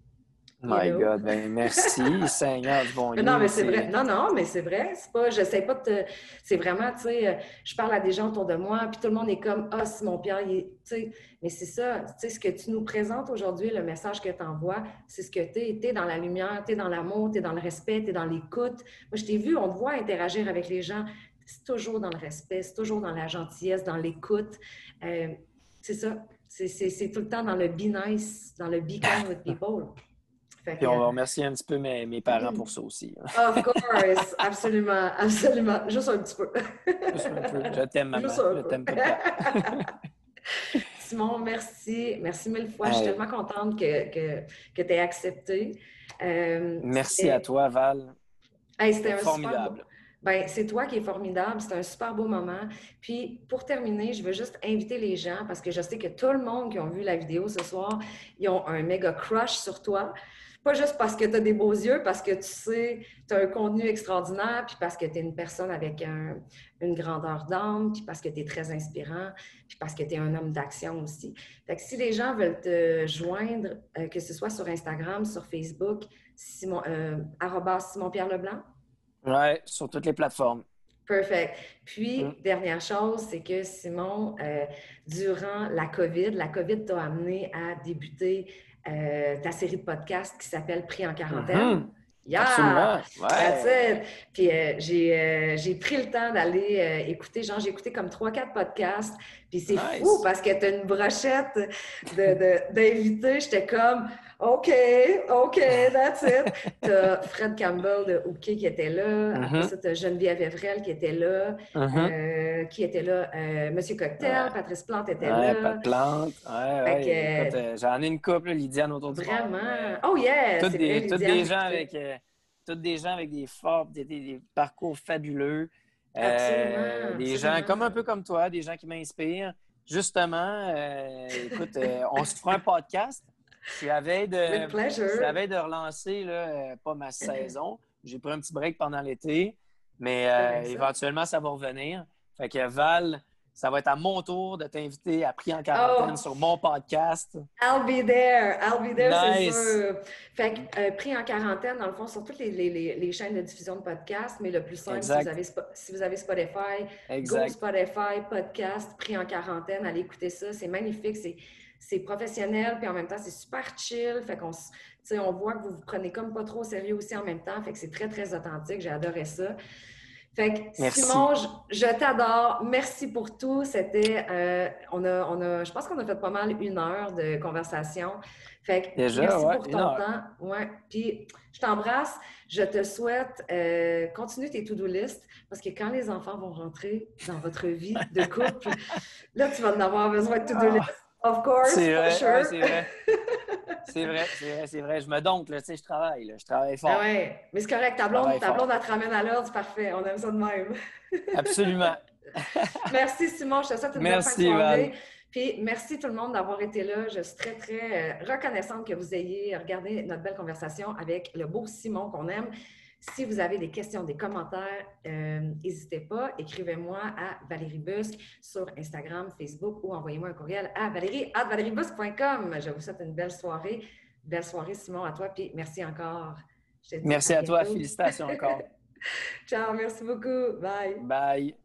My God, ben merci, (laughs) Seigneur bon Non, mais c'est vrai. Non, non, mais c'est vrai. C'est pas, je sais pas te. C'est vraiment, tu sais, euh, je parle à des gens autour de moi, puis tout le monde est comme Ah, mon Pierre, il est. Tu sais, mais c'est ça, tu sais, ce que tu nous présentes aujourd'hui, le message que tu envoies, c'est ce que tu es. Tu es dans la lumière, tu es dans l'amour, tu es dans le respect, tu es dans l'écoute. Moi, je t'ai vu, on te voit interagir avec les gens. C'est toujours dans le respect, c'est toujours dans la gentillesse, dans l'écoute. Euh, c'est ça. C'est tout le temps dans le be nice, dans le be kind with (laughs) people. Puis on va remercier un petit peu mes, mes parents pour ça aussi. (laughs) Of course, absolument, absolument. Juste un petit peu. Juste un peu. Je t'aime, maman. Je t'aime, papa. (laughs) Simon, merci. Merci mille fois. Je suis tellement contente que, que, que tu aies accepté. Euh, merci à toi, Val. C'était formidable. Ben, c'est toi qui es formidable. C'est un super beau moment. Puis, pour terminer, je veux juste inviter les gens parce que je sais que tout le monde qui a vu la vidéo ce soir, ils ont un méga crush sur toi. Pas juste parce que tu as des beaux yeux, parce que tu sais, tu as un contenu extraordinaire, puis parce que tu es une personne avec une grandeur d'âme, puis parce que tu es très inspirant, puis parce que tu es un homme d'action aussi. Fait que si les gens veulent te joindre, euh, que ce soit sur Instagram, sur Facebook, Simon, euh, Simon Pierre Leblanc. Oui, sur toutes les plateformes. Perfect. Puis, mm. dernière chose, c'est que Simon, euh, durant la COVID, la COVID t'a amené à débuter euh, ta série de podcasts qui s'appelle Pris en quarantaine. Mm-hmm. Yeah! Absolument. Ouais. Puis euh, euh, j'ai, pris le temps d'aller écouter, genre j'ai écouté comme trois, quatre podcasts. Puis c'est fou parce que tu as une brochette de, d'invités. J'étais comme OK, OK, that's it. (laughs) Tu as Fred Campbell de OK qui était là. Après mm-hmm. ça, tu as Geneviève Evrel qui était là. Mm-hmm. Euh, qui était là? Euh, Monsieur Cocktail, Patrice Plante était ouais, là. Pat Plante. Ouais. Euh, j'en ai une couple, Lydiane autour du Vraiment. Oh yeah! Toutes des, toutes des gens avec... toutes des gens avec des forts, des, parcours fabuleux. Absolument. Des gens comme un peu comme toi, des gens qui m'inspirent. Justement, écoute, on se fera un podcast. Je suis à veille de, de relancer, là, euh, pas ma saison. J'ai pris un petit break pendant l'été, mais euh, éventuellement, ça va revenir. Fait que Val, ça va être à mon tour de t'inviter à Prix en quarantaine oh. sur mon podcast. I'll be there. I'll be there, c'est sûr. Fait que euh, Prix en quarantaine, dans le fond, sur toutes les, les, les, chaînes de diffusion de podcasts, mais le plus simple, si vous, avez, si vous avez Spotify, go Spotify, podcast, Prix en quarantaine, allez écouter ça. C'est magnifique. C'est c'est professionnel, puis en même temps, c'est super chill. Fait qu'on on voit que vous vous prenez comme pas trop au sérieux aussi en même temps. Fait que c'est très, très authentique. J'ai adoré ça. Fait que Simon, je, t'adore. Merci pour tout. C'était, euh, on a, on a, je pense qu'on a fait pas mal une heure de conversation. Fait que merci pour ton temps. Ouais. Puis je t'embrasse. Je te souhaite euh, continue tes to-do list parce que quand les enfants vont rentrer dans votre vie de couple, (laughs) là tu vas en avoir besoin de to-do ah. list. Of course, c'est vrai, c'est vrai. (laughs) c'est vrai, c'est vrai, c'est vrai. Je me donne, là, tu sais, je travaille, là, je travaille fort. Ah ouais, mais c'est correct, ta blonde, ta blonde, elle te ramène à l'ordre, c'est parfait, on aime ça de même. (laughs) Absolument. merci Simon, je te souhaite une merci, bonne fin de Puis merci tout le monde d'avoir été là. Je suis très, très euh, reconnaissante que vous ayez regardé notre belle conversation avec le beau Simon qu'on aime. Si vous avez des questions, des commentaires, euh, n'hésitez pas. Écrivez-moi à Valérie Busque sur Instagram, Facebook ou envoyez-moi un courriel à valérie.com. Je vous souhaite une belle soirée. Belle soirée, Simon, à toi. Puis merci encore. merci à, à toi. Félicitations encore. (laughs) Ciao, merci beaucoup. Bye. Bye.